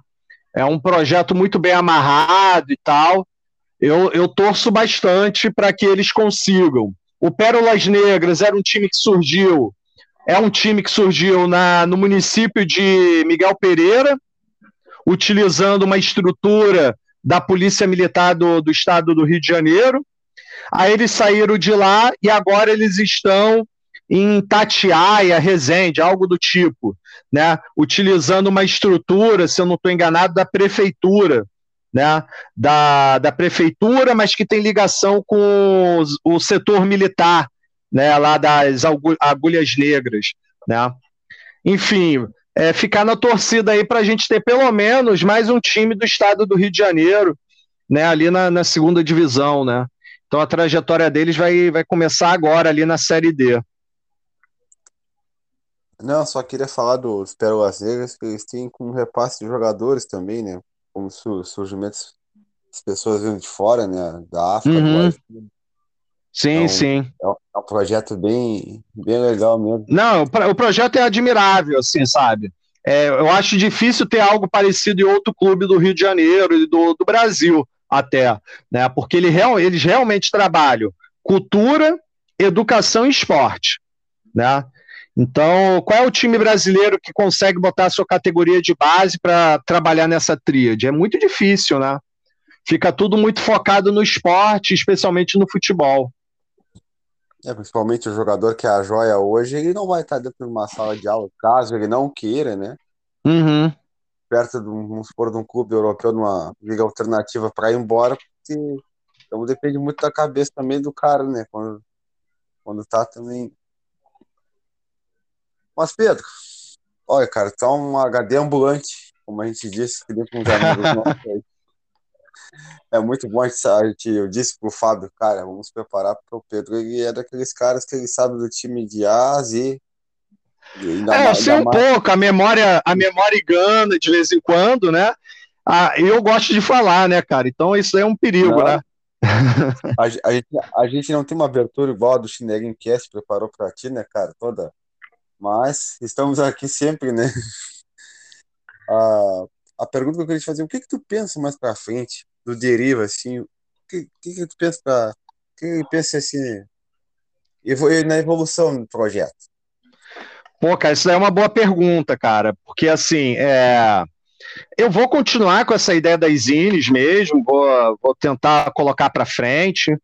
É um projeto muito bem amarrado e tal. Eu, eu torço bastante para que eles consigam. O Pérolas Negras era um time que surgiu, é um time que surgiu na, no município de Miguel Pereira, utilizando uma estrutura da Polícia Militar do, do Estado do Rio de Janeiro. Aí eles saíram de lá e agora eles estão em Tatiaia, Resende, algo do tipo, né? utilizando uma estrutura, se eu não estou enganado, da prefeitura, né? da, da prefeitura, mas que tem ligação com o, o setor militar, né? lá das agulhas negras. Né? Enfim, é, ficar na torcida aí para a gente ter pelo menos mais um time do estado do Rio de Janeiro, né? ali na, na segunda divisão. Né? Então a trajetória deles vai, vai começar agora ali na Série D. Não, só queria falar dos Pérolas Negras, que eles têm com repasse de jogadores também, né? Como surgimentos das pessoas vindo de fora, né? Da África, uhum. do Sim, então, sim. É um, é um, projeto bem, bem legal mesmo. Não, o, o projeto é admirável, assim, sabe? É, eu acho difícil ter algo parecido em outro clube do Rio de Janeiro e do, do Brasil até, né? Porque ele, eles realmente trabalham cultura, educação e esporte, né? Então, qual é o time brasileiro que consegue botar a sua categoria de base para trabalhar nessa tríade? É muito difícil, né? Fica tudo muito focado no esporte, especialmente no futebol. É, principalmente o jogador que é a joia hoje, ele não vai estar dentro de uma sala de aula, caso ele não queira, né? Uhum. Perto de, vamos supor, de um clube europeu, numa liga alternativa para ir embora, porque então depende muito da cabeça também do cara, né? Quando, quando tá também mas, Pedro, olha, cara, tá um HD ambulante, como a gente disse, que deu com os amigos nossos É muito bom a gente, eu disse pro Fábio, cara, vamos preparar porque o Pedro ele é daqueles caras que ele sabe do time de A a Z. É, eu sei um mais... pouco, a memória, a memória engana de vez em quando, né? Ah, eu gosto de falar, né, cara? Então isso é um perigo, não. né? a, a, gente, a gente não tem uma abertura igual a do Chinegin Cast preparou pra ti, né, cara? Toda mas estamos aqui sempre, né? A, a pergunta que eu queria te fazer, o que que tu pensa mais para frente do Deriva, assim? O que, que, que tu pensa para que pensa assim na evolução do projeto? Pô, cara, isso é uma boa pergunta, cara, porque assim, é, Eu vou continuar com essa ideia das zines mesmo, vou, vou tentar colocar para frente.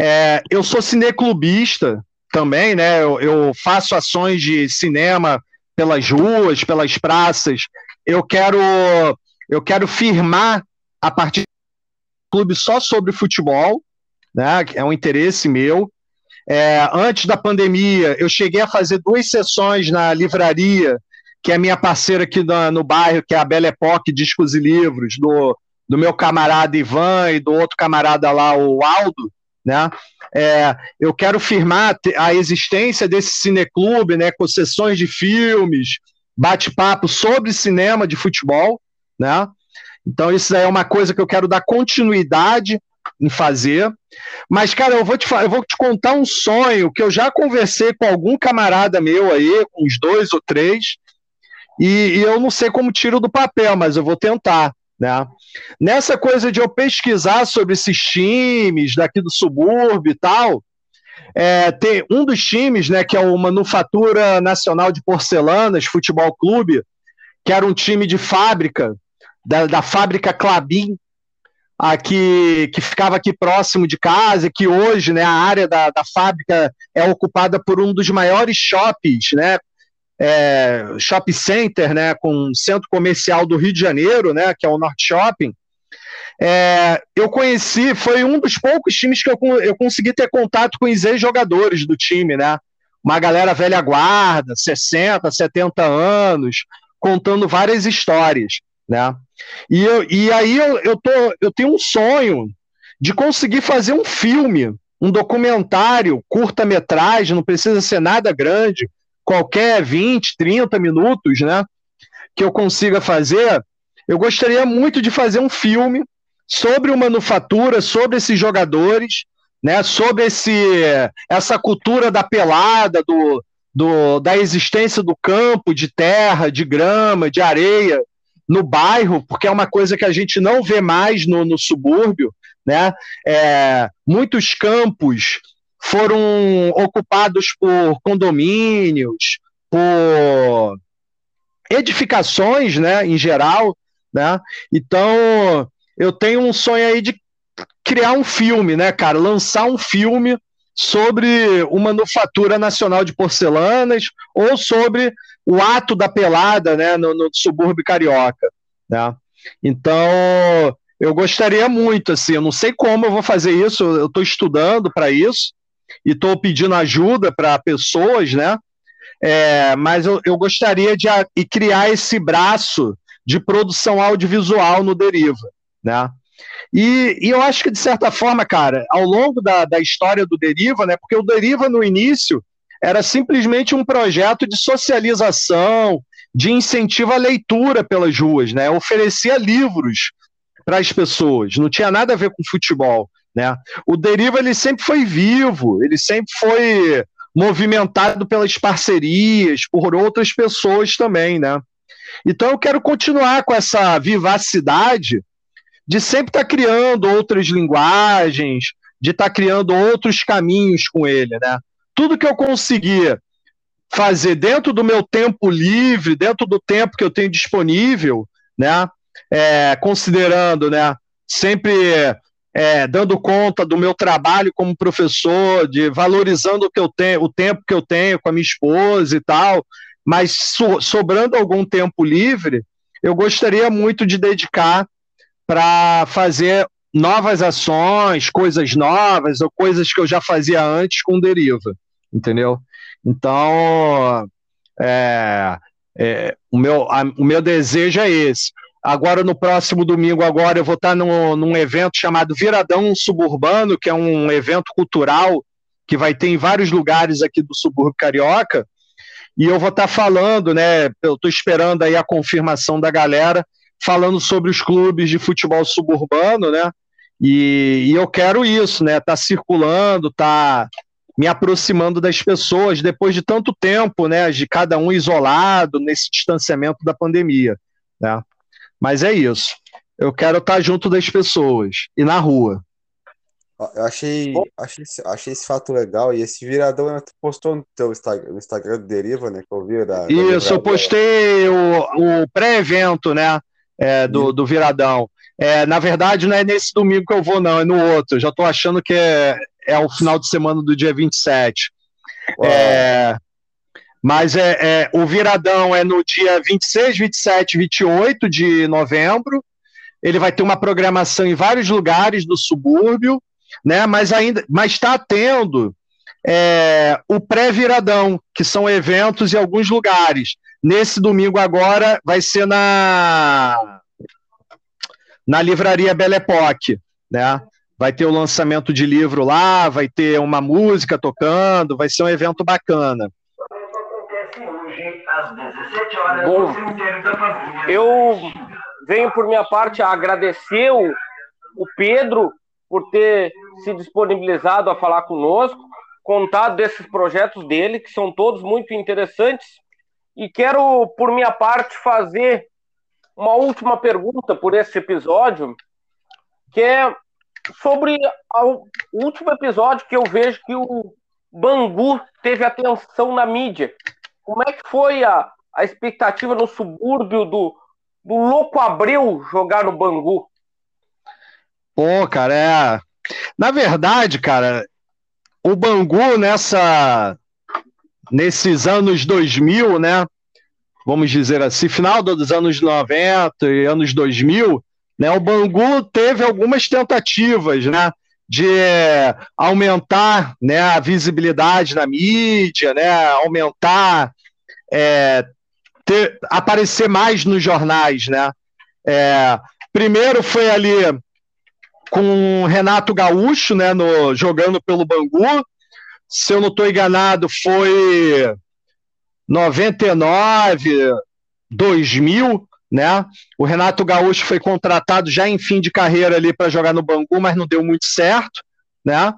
É, eu sou cineclubista também, né? Eu, eu, faço ações de cinema pelas ruas, pelas praças. Eu quero, eu quero firmar a partir do clube só sobre futebol, né? É um interesse meu. É, antes da pandemia, eu cheguei a fazer duas sessões na livraria, que é minha parceira aqui no, no bairro, que é a Belle Époque Discos e Livros, do, do meu camarada Ivan e do outro camarada lá, o Aldo. Né? É, eu quero firmar a existência desse cineclube, né, com sessões de filmes, bate-papo sobre cinema de futebol, né? Então isso é uma coisa que eu quero dar continuidade em fazer. Mas, cara, eu vou te, eu vou te contar um sonho que eu já conversei com algum camarada meu aí, uns dois ou três, e, e eu não sei como tiro do papel, mas eu vou tentar. Né? Nessa coisa de eu pesquisar sobre esses times daqui do subúrbio e tal, é, tem um dos times, né, que é o Manufatura Nacional de Porcelanas Futebol Clube, que era um time de fábrica, da, da fábrica Clabin, aqui, que ficava aqui próximo de casa, que hoje né, a área da, da fábrica é ocupada por um dos maiores shoppings, né, é, shopping center, né, com centro comercial do Rio de Janeiro, né, que é o Norte Shopping. É, eu conheci, foi um dos poucos times que eu, eu consegui ter contato com os ex-jogadores do time, né? Uma galera velha guarda, 60, 70 anos, contando várias histórias, né? E, eu, e aí eu, eu, tô, eu tenho um sonho de conseguir fazer um filme, um documentário, curta-metragem, não precisa ser nada grande, qualquer 20, 30 minutos, né? Que eu consiga fazer. Eu gostaria muito de fazer um filme sobre o manufatura, sobre esses jogadores, né? Sobre esse, essa cultura da pelada, do, do, da existência do campo, de terra, de grama, de areia, no bairro, porque é uma coisa que a gente não vê mais no, no subúrbio, né? É, muitos campos foram ocupados por condomínios, por edificações, né, em geral, né? Então, eu tenho um sonho aí de criar um filme, né, cara, lançar um filme sobre uma manufatura nacional de porcelanas ou sobre o ato da pelada né, no, no subúrbio carioca. Né? Então, eu gostaria muito, assim, eu não sei como eu vou fazer isso, eu estou estudando para isso e estou pedindo ajuda para pessoas, né? É, mas eu, eu gostaria de criar esse braço de produção audiovisual no Deriva, né? E, e, eu acho que, de certa forma, cara, ao longo da, da história do Deriva, né? Porque o Deriva, no início, era simplesmente um projeto de socialização, de incentivo à leitura pelas ruas, né? Oferecia livros para as pessoas, não tinha nada a ver com futebol, né? O Deriva ele sempre foi vivo, ele sempre foi movimentado pelas parcerias, por outras pessoas também, né? Então eu quero continuar com essa vivacidade de sempre estar tá criando outras linguagens, de estar tá criando outros caminhos com ele, né? tudo que eu conseguir fazer dentro do meu tempo livre, dentro do tempo que eu tenho disponível, né, é, considerando, né, sempre é, dando conta do meu trabalho como professor, de valorizando o que eu tenho, o tempo que eu tenho com a minha esposa e tal, mas so, sobrando algum tempo livre, eu gostaria muito de dedicar para fazer novas ações, coisas novas ou coisas que eu já fazia antes com deriva, entendeu? Então, é, é, o, meu, a, o meu desejo é esse. Agora, no próximo domingo, agora eu vou estar num, num evento chamado Viradão Suburbano, que é um evento cultural que vai ter em vários lugares aqui do subúrbio carioca, e eu vou estar falando, né? Eu estou esperando aí a confirmação da galera, falando sobre os clubes de futebol suburbano, né? E, e eu quero isso, né? Tá circulando, tá me aproximando das pessoas depois de tanto tempo, né? De cada um isolado nesse distanciamento da pandemia, né? Mas é isso. Eu quero estar junto das pessoas e na rua. Eu achei, achei, achei esse fato legal. E esse viradão né, tu postou no teu Instagram, no Instagram do Deriva, né? Que eu vi da, Isso, eu postei o, o pré-evento, né? é, do, do Viradão. É, na verdade, não é nesse domingo que eu vou, não, é no outro. Já estou achando que é, é o final de semana do dia 27. É, mas é, é, o Viradão é no dia 26, 27 28 de novembro. Ele vai ter uma programação em vários lugares do subúrbio, né? Mas ainda, mas está tendo é, o pré-viradão, que são eventos em alguns lugares. Nesse domingo agora vai ser na na livraria Belle Époque, né? Vai ter o lançamento de livro lá, vai ter uma música tocando, vai ser um evento bacana. Bom, eu venho por minha parte agradecer o, o Pedro por ter se disponibilizado a falar conosco, contar desses projetos dele, que são todos muito interessantes. E quero, por minha parte, fazer uma última pergunta por esse episódio, que é sobre o último episódio que eu vejo que o Bangu teve atenção na mídia. Como é que foi a, a expectativa no subúrbio do, do Louco Abreu jogar no Bangu? Pô, cara, é. Na verdade, cara, o Bangu nessa nesses anos 2000, né? Vamos dizer assim, final dos anos 90 e anos 2000, né? O Bangu teve algumas tentativas, né? De aumentar né, a visibilidade na mídia, né? Aumentar, é, ter, aparecer mais nos jornais, né? É, primeiro foi ali com Renato Gaúcho, né, no, jogando pelo Bangu. Se eu não estou enganado, foi 99, 2000, né? O Renato Gaúcho foi contratado já em fim de carreira ali para jogar no Bangu, mas não deu muito certo, né?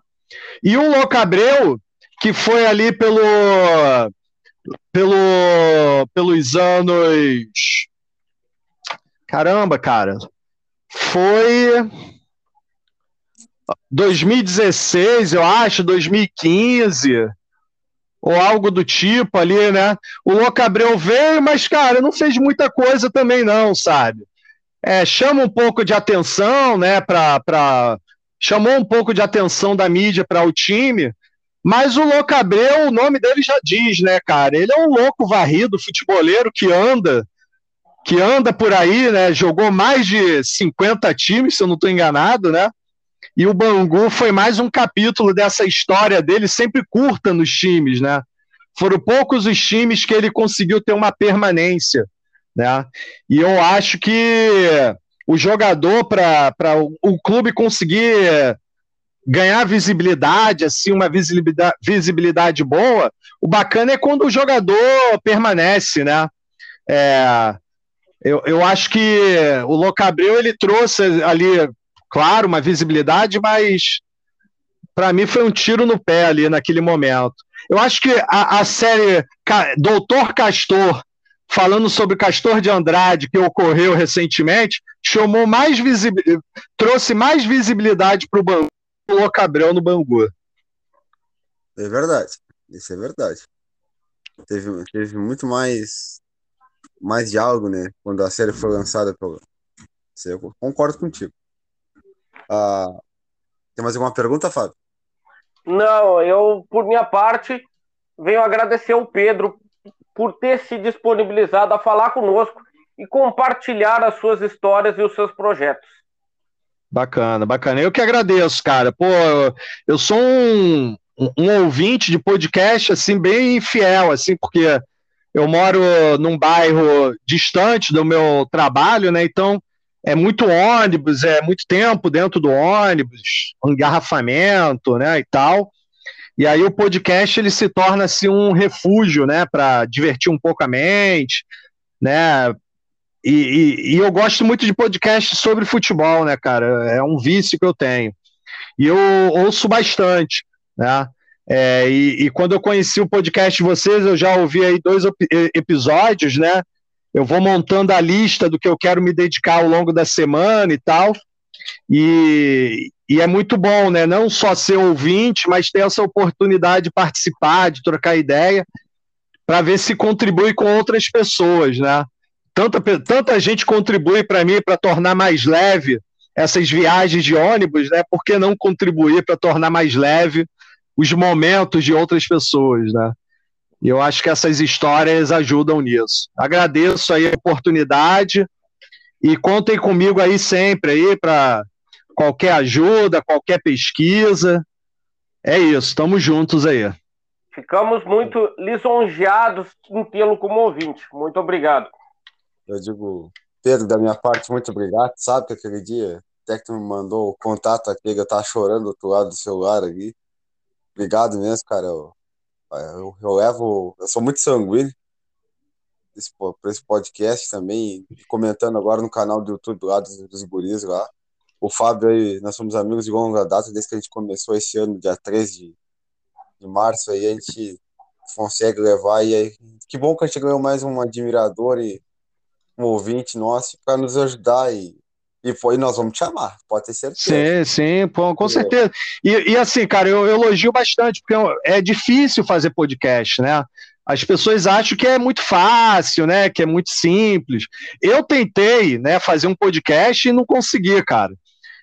E o Louco Abreu, que foi ali pelo, pelo pelos anos caramba, cara, foi 2016, eu acho, 2015, ou algo do tipo ali, né? O Louco Abreu veio, mas, cara, não fez muita coisa também, não, sabe? É, chama um pouco de atenção, né? Pra, pra... Chamou um pouco de atenção da mídia para o time, mas o Louco Abreu, o nome dele já diz, né, cara? Ele é um louco varrido, futeboleiro que anda, que anda por aí, né? Jogou mais de 50 times, se eu não estou enganado, né? E o Bangu foi mais um capítulo dessa história dele, sempre curta nos times, né? Foram poucos os times que ele conseguiu ter uma permanência, né? E eu acho que o jogador, para o clube conseguir ganhar visibilidade, assim, uma visibilidade, visibilidade boa, o bacana é quando o jogador permanece, né? É, eu, eu acho que o Locabreu ele trouxe ali claro, uma visibilidade, mas para mim foi um tiro no pé ali naquele momento. Eu acho que a, a série Doutor Castor, falando sobre Castor de Andrade, que ocorreu recentemente, chamou mais trouxe mais visibilidade para o Bangu o Locabrel no Bangu. É verdade, isso é verdade. Teve, teve muito mais mais diálogo, né? Quando a série foi lançada. Pelo... Eu concordo contigo. Ah, tem mais alguma pergunta, Fábio? Não, eu, por minha parte, venho agradecer ao Pedro por ter se disponibilizado a falar conosco e compartilhar as suas histórias e os seus projetos. Bacana, bacana. Eu que agradeço, cara. Pô, eu sou um, um ouvinte de podcast, assim, bem fiel, assim, porque eu moro num bairro distante do meu trabalho, né? Então, é muito ônibus, é muito tempo dentro do ônibus, engarrafamento, né, e tal. E aí o podcast ele se torna assim um refúgio, né, para divertir um pouco a mente, né? E, e, e, eu gosto muito de podcast sobre futebol, né, cara? É um vício que eu tenho. E eu ouço bastante, né? É, e, e, quando eu conheci o podcast de vocês, eu já ouvi aí dois episódios, né? Eu vou montando a lista do que eu quero me dedicar ao longo da semana e tal. E, e é muito bom, né? Não só ser ouvinte, mas ter essa oportunidade de participar, de trocar ideia, para ver se contribui com outras pessoas, né? tanta, tanta gente contribui para mim para tornar mais leve essas viagens de ônibus, né? Por que não contribuir para tornar mais leve os momentos de outras pessoas, né? E eu acho que essas histórias ajudam nisso. Agradeço aí a oportunidade e contem comigo aí sempre aí para qualquer ajuda, qualquer pesquisa. É isso, estamos juntos aí. Ficamos muito lisonjeados em tê-lo como ouvinte. Muito obrigado. Eu digo, Pedro, da minha parte, muito obrigado. Sabe que aquele dia até que tu me mandou o contato aqui, eu tava chorando do outro lado do celular aqui. Obrigado mesmo, cara. Eu, eu, eu levo, eu sou muito sanguíneo para esse podcast também, comentando agora no canal do YouTube lá dos, dos guris lá. O Fábio aí, nós somos amigos de longa data, desde que a gente começou esse ano, dia 13 de, de março, aí a gente consegue levar, e aí, que bom que a gente ganhou mais um admirador e um ouvinte nosso para nos ajudar e e foi, nós vamos te chamar, pode ter certeza. Sim, sim, pô, com certeza. E, e, assim, cara, eu, eu elogio bastante, porque é difícil fazer podcast, né? As pessoas acham que é muito fácil, né? Que é muito simples. Eu tentei, né, fazer um podcast e não consegui, cara.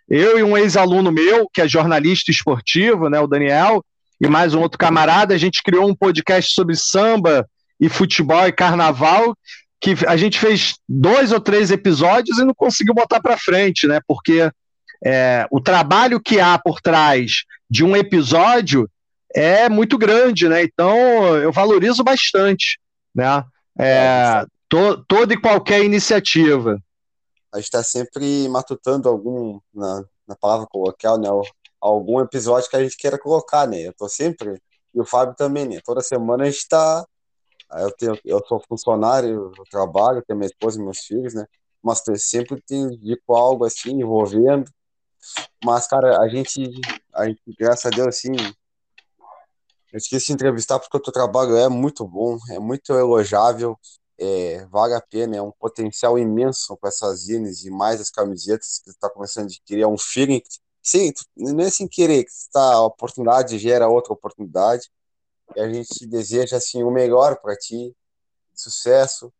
Eu e um ex-aluno meu, que é jornalista esportivo, né, o Daniel, e mais um outro camarada, a gente criou um podcast sobre samba e futebol e carnaval, que a gente fez dois ou três episódios e não conseguiu botar para frente, né? Porque é, o trabalho que há por trás de um episódio é muito grande, né? Então eu valorizo bastante, né? É, to, toda e qualquer iniciativa. A gente está sempre matutando algum, na, na palavra coloquial, né? Algum episódio que a gente queira colocar, né? Eu tô sempre, e o Fábio também, né? Toda semana a gente está eu, tenho, eu sou funcionário, eu trabalho, tenho minha esposa e meus filhos, né? Mas sempre tem com algo assim, envolvendo. Mas, cara, a gente, a gente, graças a Deus, assim, eu esqueci de entrevistar porque o teu trabalho é muito bom, é muito elogiável, é, vale a pena, é um potencial imenso com essas zines e mais as camisetas que tu tá começando a adquirir, é um feeling, sim, não é sem querer, que tá, a oportunidade gera outra oportunidade, e a gente deseja assim o melhor para ti, sucesso,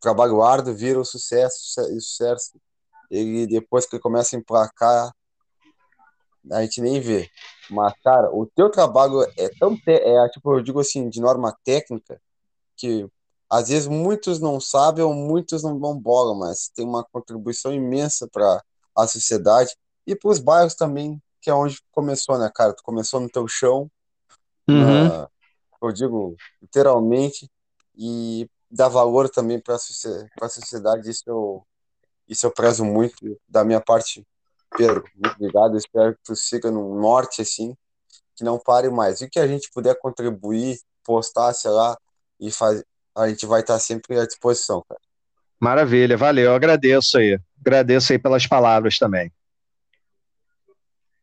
trabalho árduo vira o sucesso, e sucesso. E depois que começa a emplacar, a gente nem vê. Mas, cara, o teu trabalho é tão, é, tipo, eu digo assim, de norma técnica, que às vezes muitos não sabem ou muitos não vão bola, mas tem uma contribuição imensa para a sociedade e para os bairros também, que é onde começou, né, cara? Tu começou no teu chão, uhum. uh, eu digo literalmente, e dar valor também para a sociedade. Isso eu, isso eu prezo muito da minha parte, Pedro. Muito obrigado. espero que tu siga no norte assim, que não pare mais. E que a gente puder contribuir, postar, sei lá, e faz, a gente vai estar sempre à disposição, cara. Maravilha, valeu, eu agradeço aí. Agradeço aí pelas palavras também.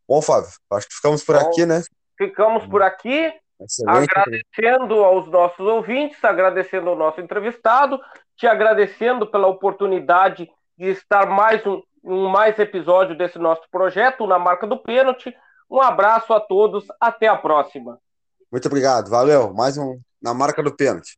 Bom, Fábio, acho que ficamos por Bom, aqui, né? Ficamos por aqui. Excelente. Agradecendo aos nossos ouvintes, agradecendo ao nosso entrevistado, te agradecendo pela oportunidade de estar mais um, um mais episódio desse nosso projeto na marca do pênalti. Um abraço a todos, até a próxima. Muito obrigado, valeu. Mais um na marca do pênalti.